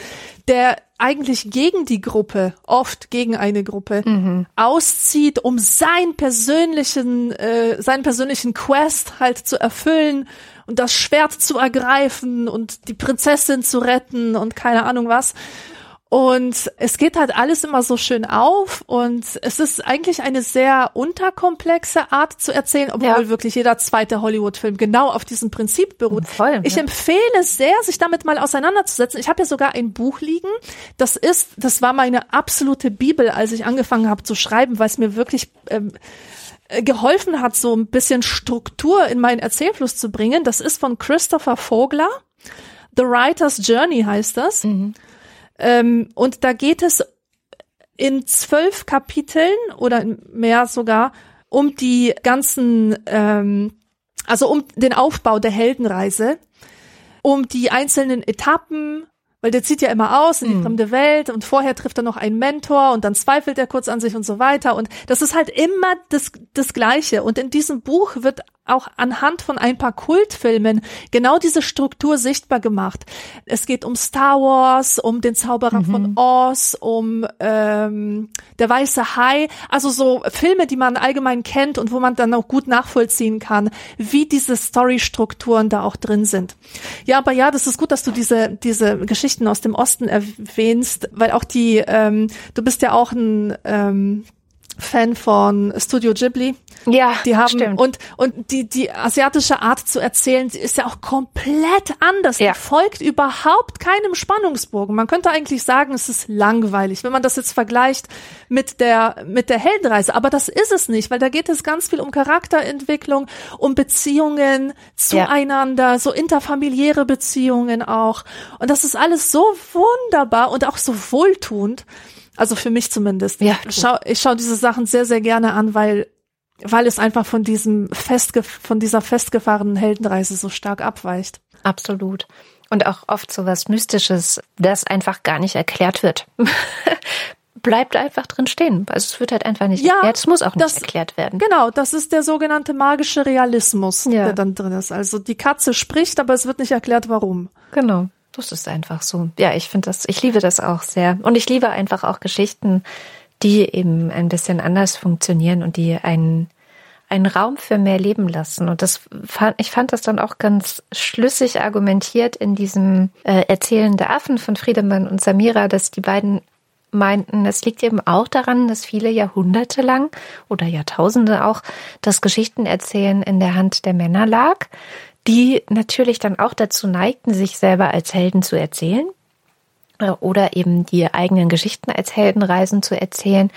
der eigentlich gegen die Gruppe, oft gegen eine Gruppe, mhm. auszieht, um seinen persönlichen, äh, seinen persönlichen Quest halt zu erfüllen und das Schwert zu ergreifen und die Prinzessin zu retten und keine Ahnung was. Und es geht halt alles immer so schön auf und es ist eigentlich eine sehr unterkomplexe Art zu erzählen, obwohl ja. wirklich jeder zweite Hollywood-Film genau auf diesem Prinzip beruht. Voll, ich ja. empfehle sehr, sich damit mal auseinanderzusetzen. Ich habe ja sogar ein Buch liegen. Das ist, das war meine absolute Bibel, als ich angefangen habe zu schreiben, weil es mir wirklich ähm, äh, geholfen hat, so ein bisschen Struktur in meinen Erzählfluss zu bringen. Das ist von Christopher Vogler. The Writer's Journey heißt das. Mhm. Ähm, und da geht es in zwölf Kapiteln oder mehr sogar um die ganzen, ähm, also um den Aufbau der Heldenreise, um die einzelnen Etappen, weil der zieht ja immer aus in die mhm. fremde Welt und vorher trifft er noch einen Mentor und dann zweifelt er kurz an sich und so weiter und das ist halt immer das, das Gleiche und in diesem Buch wird auch anhand von ein paar Kultfilmen genau diese Struktur sichtbar gemacht. Es geht um Star Wars, um den Zauberer mhm. von Oz, um ähm, der weiße Hai, also so Filme, die man allgemein kennt und wo man dann auch gut nachvollziehen kann, wie diese Storystrukturen da auch drin sind. Ja, aber ja, das ist gut, dass du diese diese Geschichten aus dem Osten erwähnst, weil auch die, ähm, du bist ja auch ein ähm, Fan von Studio Ghibli. Ja, die haben stimmt. und und die die asiatische Art zu erzählen, ist ja auch komplett anders. Ja. Die folgt überhaupt keinem Spannungsbogen. Man könnte eigentlich sagen, es ist langweilig, wenn man das jetzt vergleicht mit der mit der Heldenreise, aber das ist es nicht, weil da geht es ganz viel um Charakterentwicklung, um Beziehungen zueinander, ja. so interfamiliäre Beziehungen auch. Und das ist alles so wunderbar und auch so wohltuend. Also für mich zumindest. Ja, ich schaue ich schau diese Sachen sehr, sehr gerne an, weil, weil es einfach von diesem festge von dieser festgefahrenen Heldenreise so stark abweicht. Absolut. Und auch oft so was Mystisches, das einfach gar nicht erklärt wird. Bleibt einfach drin stehen. Also es wird halt einfach nicht ja, erklärt. Es muss auch nicht das, erklärt werden. Genau, das ist der sogenannte magische Realismus, ja. der dann drin ist. Also die Katze spricht, aber es wird nicht erklärt, warum. Genau. Das ist einfach so. Ja, ich finde das, ich liebe das auch sehr. Und ich liebe einfach auch Geschichten, die eben ein bisschen anders funktionieren und die einen, einen Raum für mehr Leben lassen. Und das fand, ich fand das dann auch ganz schlüssig argumentiert in diesem äh, Erzählen der Affen von Friedemann und Samira, dass die beiden meinten, es liegt eben auch daran, dass viele Jahrhunderte lang oder Jahrtausende auch das Geschichtenerzählen in der Hand der Männer lag die natürlich dann auch dazu neigten, sich selber als Helden zu erzählen äh, oder eben die eigenen Geschichten als Heldenreisen zu erzählen,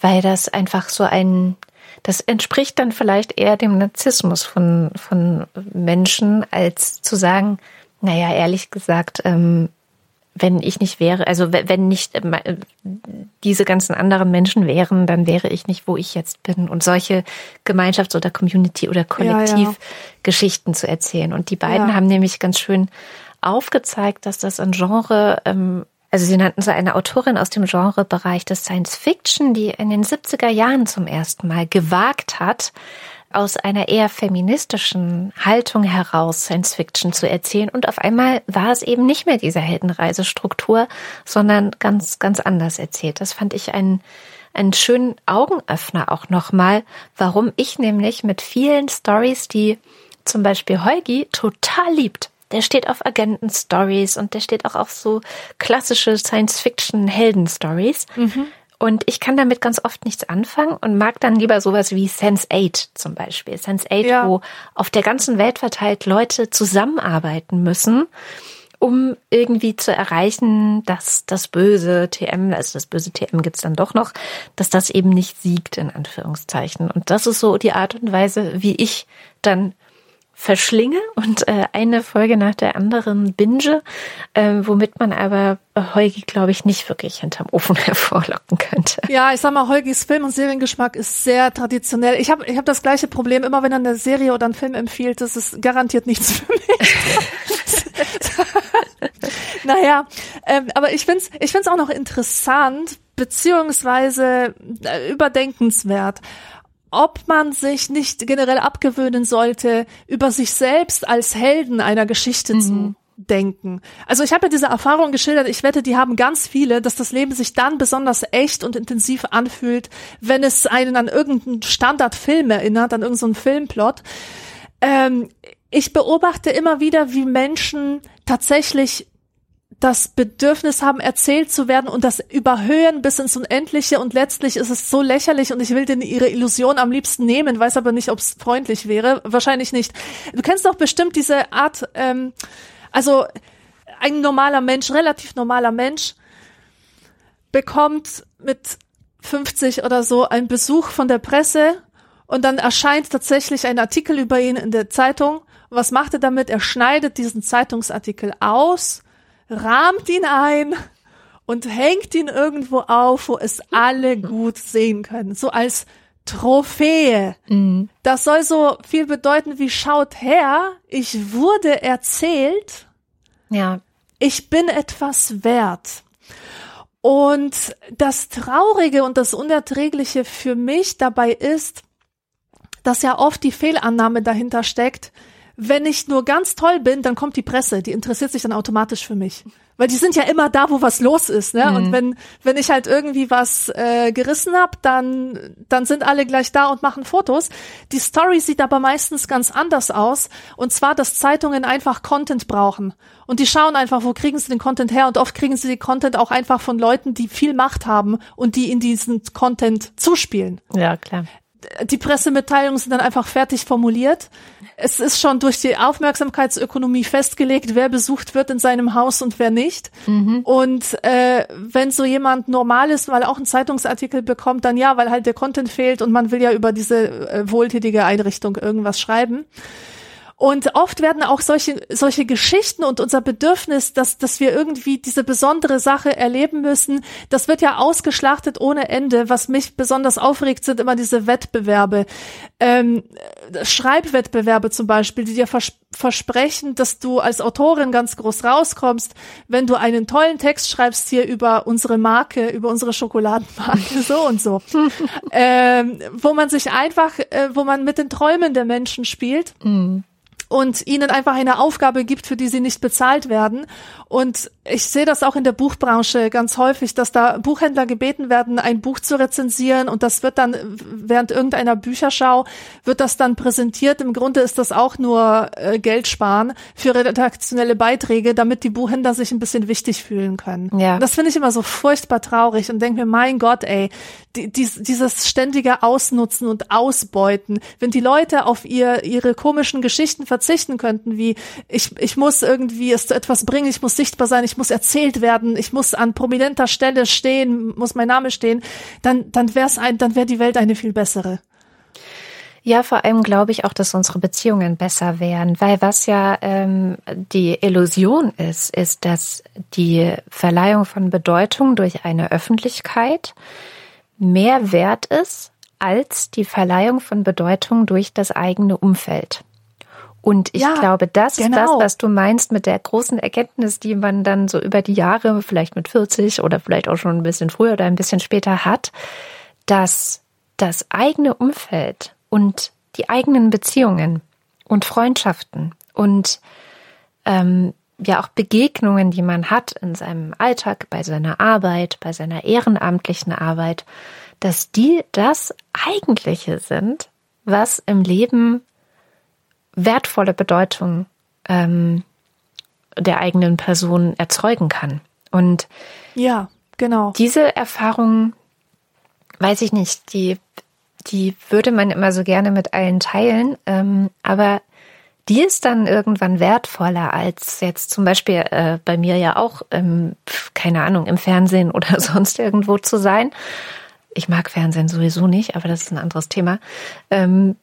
weil das einfach so ein, das entspricht dann vielleicht eher dem Narzissmus von, von Menschen, als zu sagen, naja, ehrlich gesagt, ähm, wenn ich nicht wäre, also wenn nicht äh, diese ganzen anderen Menschen wären, dann wäre ich nicht, wo ich jetzt bin. Und solche Gemeinschafts- oder Community- oder Kollektivgeschichten ja, ja. zu erzählen. Und die beiden ja. haben nämlich ganz schön aufgezeigt, dass das ein Genre, ähm, also sie nannten so eine Autorin aus dem Genrebereich des Science Fiction, die in den 70er Jahren zum ersten Mal gewagt hat, aus einer eher feministischen Haltung heraus Science Fiction zu erzählen. Und auf einmal war es eben nicht mehr diese Heldenreisestruktur, sondern ganz, ganz anders erzählt. Das fand ich einen, einen schönen Augenöffner auch nochmal, warum ich nämlich mit vielen Stories, die zum Beispiel Heugi total liebt, der steht auf Agenten-Stories und der steht auch auf so klassische Science-Fiction-Helden-Stories. Mhm. Und ich kann damit ganz oft nichts anfangen und mag dann lieber sowas wie Sense8 zum Beispiel. Sense8, ja. wo auf der ganzen Welt verteilt Leute zusammenarbeiten müssen, um irgendwie zu erreichen, dass das böse TM, also das böse TM gibt's dann doch noch, dass das eben nicht siegt, in Anführungszeichen. Und das ist so die Art und Weise, wie ich dann verschlinge und äh, eine Folge nach der anderen binge, äh, womit man aber Heugi, glaube ich, nicht wirklich hinterm Ofen hervorlocken könnte. Ja, ich sag mal, Heugis Film- und Seriengeschmack ist sehr traditionell. Ich habe ich hab das gleiche Problem, immer wenn er eine Serie oder einen Film empfiehlt, das ist garantiert nichts für mich. naja, ähm, aber ich find's ich find's auch noch interessant, beziehungsweise äh, überdenkenswert ob man sich nicht generell abgewöhnen sollte, über sich selbst als Helden einer Geschichte mhm. zu denken. Also ich habe ja diese Erfahrung geschildert, ich wette, die haben ganz viele, dass das Leben sich dann besonders echt und intensiv anfühlt, wenn es einen an irgendeinen Standardfilm erinnert, an irgendeinen Filmplot. Ähm, ich beobachte immer wieder, wie Menschen tatsächlich das Bedürfnis haben, erzählt zu werden und das überhöhen bis ins Unendliche und letztlich ist es so lächerlich und ich will denen ihre Illusion am liebsten nehmen, weiß aber nicht, ob es freundlich wäre. Wahrscheinlich nicht. Du kennst doch bestimmt diese Art, ähm, also ein normaler Mensch, relativ normaler Mensch, bekommt mit 50 oder so einen Besuch von der Presse und dann erscheint tatsächlich ein Artikel über ihn in der Zeitung. Was macht er damit? Er schneidet diesen Zeitungsartikel aus rahmt ihn ein und hängt ihn irgendwo auf, wo es alle gut sehen können. So als Trophäe. Mhm. Das soll so viel bedeuten wie schaut her, ich wurde erzählt. Ja. Ich bin etwas wert. Und das Traurige und das Unerträgliche für mich dabei ist, dass ja oft die Fehlannahme dahinter steckt, wenn ich nur ganz toll bin, dann kommt die Presse, die interessiert sich dann automatisch für mich. Weil die sind ja immer da, wo was los ist, ne? Mhm. Und wenn, wenn ich halt irgendwie was äh, gerissen hab, dann, dann sind alle gleich da und machen Fotos. Die Story sieht aber meistens ganz anders aus. Und zwar, dass Zeitungen einfach Content brauchen. Und die schauen einfach, wo kriegen sie den Content her? Und oft kriegen sie den Content auch einfach von Leuten, die viel Macht haben und die in diesen Content zuspielen. Ja, klar die Pressemitteilungen sind dann einfach fertig formuliert. Es ist schon durch die Aufmerksamkeitsökonomie festgelegt, wer besucht wird in seinem Haus und wer nicht. Mhm. Und äh, wenn so jemand normal ist, weil auch einen Zeitungsartikel bekommt, dann ja, weil halt der Content fehlt und man will ja über diese äh, wohltätige Einrichtung irgendwas schreiben. Und oft werden auch solche, solche Geschichten und unser Bedürfnis, dass, dass wir irgendwie diese besondere Sache erleben müssen, das wird ja ausgeschlachtet ohne Ende. Was mich besonders aufregt, sind immer diese Wettbewerbe. Ähm, Schreibwettbewerbe zum Beispiel, die dir vers versprechen, dass du als Autorin ganz groß rauskommst, wenn du einen tollen Text schreibst hier über unsere Marke, über unsere Schokoladenmarke, so und so. ähm, wo man sich einfach, äh, wo man mit den Träumen der Menschen spielt. Mhm und ihnen einfach eine Aufgabe gibt, für die sie nicht bezahlt werden. Und ich sehe das auch in der Buchbranche ganz häufig, dass da Buchhändler gebeten werden, ein Buch zu rezensieren und das wird dann während irgendeiner Bücherschau wird das dann präsentiert. Im Grunde ist das auch nur äh, Geld sparen für redaktionelle Beiträge, damit die Buchhändler sich ein bisschen wichtig fühlen können. Ja. Das finde ich immer so furchtbar traurig und denke mir, mein Gott, ey, die, die, dieses ständige Ausnutzen und Ausbeuten, wenn die Leute auf ihr ihre komischen Geschichten verzichten könnten, wie ich, ich muss irgendwie es zu etwas bringen, ich muss sichtbar sein, ich muss erzählt werden, ich muss an prominenter Stelle stehen, muss mein Name stehen, dann, dann wäre es ein, dann wäre die Welt eine viel bessere. Ja, vor allem glaube ich auch, dass unsere Beziehungen besser wären, weil was ja ähm, die Illusion ist, ist, dass die Verleihung von Bedeutung durch eine Öffentlichkeit mehr wert ist als die Verleihung von Bedeutung durch das eigene Umfeld. Und ich ja, glaube, das genau. ist das, genau. was du meinst mit der großen Erkenntnis, die man dann so über die Jahre, vielleicht mit 40 oder vielleicht auch schon ein bisschen früher oder ein bisschen später hat, dass das eigene Umfeld und die eigenen Beziehungen und Freundschaften und ähm, ja auch Begegnungen, die man hat in seinem Alltag, bei seiner Arbeit, bei seiner ehrenamtlichen Arbeit, dass die das Eigentliche sind, was im Leben wertvolle Bedeutung ähm, der eigenen Person erzeugen kann. Und ja, genau. Diese Erfahrung, weiß ich nicht, die, die würde man immer so gerne mit allen teilen, ähm, aber die ist dann irgendwann wertvoller als jetzt zum Beispiel äh, bei mir ja auch, ähm, keine Ahnung, im Fernsehen oder sonst irgendwo zu sein. Ich mag Fernsehen sowieso nicht, aber das ist ein anderes Thema. Ähm,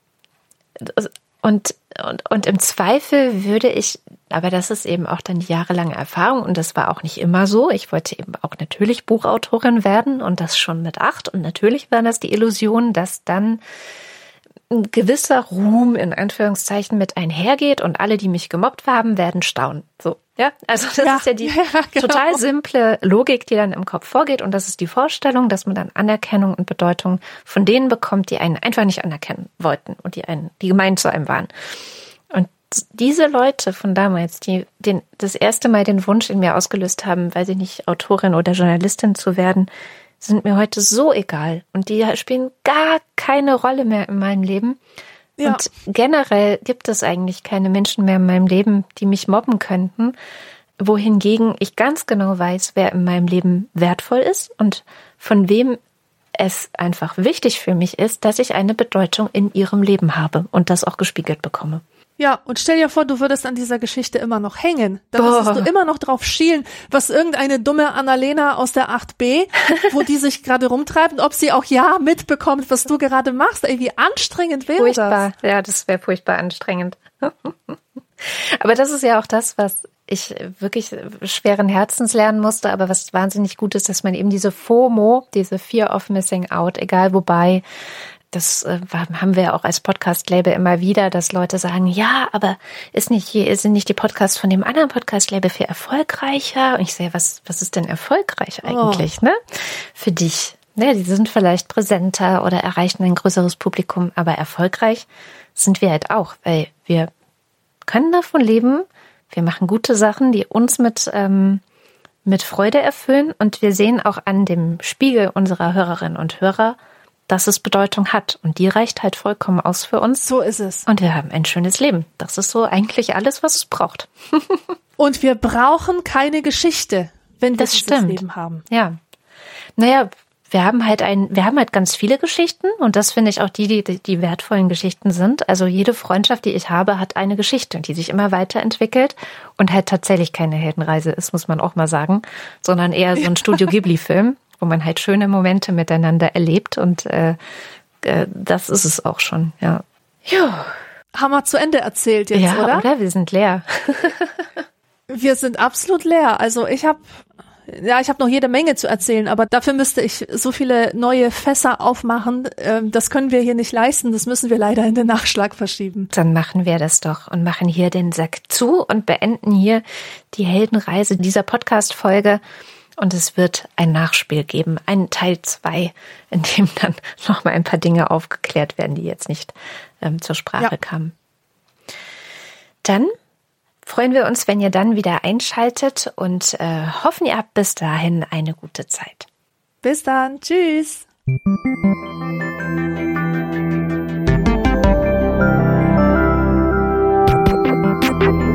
und, und, und im Zweifel würde ich, aber das ist eben auch dann jahrelange Erfahrung und das war auch nicht immer so. Ich wollte eben auch natürlich Buchautorin werden und das schon mit acht. Und natürlich war das die Illusion, dass dann ein gewisser Ruhm in Anführungszeichen mit einhergeht und alle, die mich gemobbt haben, werden staunen. So. Ja, also das ja, ist ja die ja, genau. total simple Logik, die dann im Kopf vorgeht. Und das ist die Vorstellung, dass man dann Anerkennung und Bedeutung von denen bekommt, die einen einfach nicht anerkennen wollten und die einen, die gemein zu einem waren. Und diese Leute von damals, die den, das erste Mal den Wunsch in mir ausgelöst haben, weiß ich nicht, Autorin oder Journalistin zu werden, sind mir heute so egal. Und die spielen gar keine Rolle mehr in meinem Leben. Ja. Und generell gibt es eigentlich keine Menschen mehr in meinem Leben, die mich mobben könnten, wohingegen ich ganz genau weiß, wer in meinem Leben wertvoll ist und von wem es einfach wichtig für mich ist, dass ich eine Bedeutung in ihrem Leben habe und das auch gespiegelt bekomme. Ja, und stell dir vor, du würdest an dieser Geschichte immer noch hängen. Boah. müsstest du immer noch drauf schielen, was irgendeine dumme Annalena aus der 8b, wo die sich gerade rumtreibt und ob sie auch ja mitbekommt, was du gerade machst. Ey, wie anstrengend wäre furchtbar. das? Ja, das wäre furchtbar anstrengend. aber das ist ja auch das, was ich wirklich schweren Herzens lernen musste, aber was wahnsinnig gut ist, dass man eben diese FOMO, diese Fear of Missing Out, egal wobei, das äh, haben wir auch als Podcast-Label immer wieder, dass Leute sagen, ja, aber ist nicht, sind nicht die Podcasts von dem anderen Podcast-Label viel erfolgreicher? Und ich sehe, was, was ist denn erfolgreich oh. eigentlich, oh. ne? Für dich. Ne, die sind vielleicht präsenter oder erreichen ein größeres Publikum, aber erfolgreich sind wir halt auch, weil wir können davon leben, wir machen gute Sachen, die uns mit, ähm, mit Freude erfüllen und wir sehen auch an dem Spiegel unserer Hörerinnen und Hörer, dass es Bedeutung hat. Und die reicht halt vollkommen aus für uns. So ist es. Und wir haben ein schönes Leben. Das ist so eigentlich alles, was es braucht. und wir brauchen keine Geschichte, wenn wir das dieses stimmt. Leben haben. Ja. Naja, wir haben halt ein, wir haben halt ganz viele Geschichten und das finde ich auch die, die, die wertvollen Geschichten sind. Also jede Freundschaft, die ich habe, hat eine Geschichte, die sich immer weiterentwickelt und halt tatsächlich keine Heldenreise ist, muss man auch mal sagen, sondern eher so ein Studio Ghibli-Film wo man halt schöne Momente miteinander erlebt und äh, äh, das ist es auch schon, ja. Ja. Haben wir zu Ende erzählt jetzt, ja, oder? oder? Wir sind leer. wir sind absolut leer. Also ich habe ja, ich habe noch jede Menge zu erzählen, aber dafür müsste ich so viele neue Fässer aufmachen. Ähm, das können wir hier nicht leisten. Das müssen wir leider in den Nachschlag verschieben. Dann machen wir das doch und machen hier den Sack zu und beenden hier die Heldenreise dieser Podcast-Folge. Und es wird ein Nachspiel geben, ein Teil zwei, in dem dann nochmal ein paar Dinge aufgeklärt werden, die jetzt nicht ähm, zur Sprache ja. kamen. Dann freuen wir uns, wenn ihr dann wieder einschaltet und äh, hoffen, ihr habt bis dahin eine gute Zeit. Bis dann. Tschüss.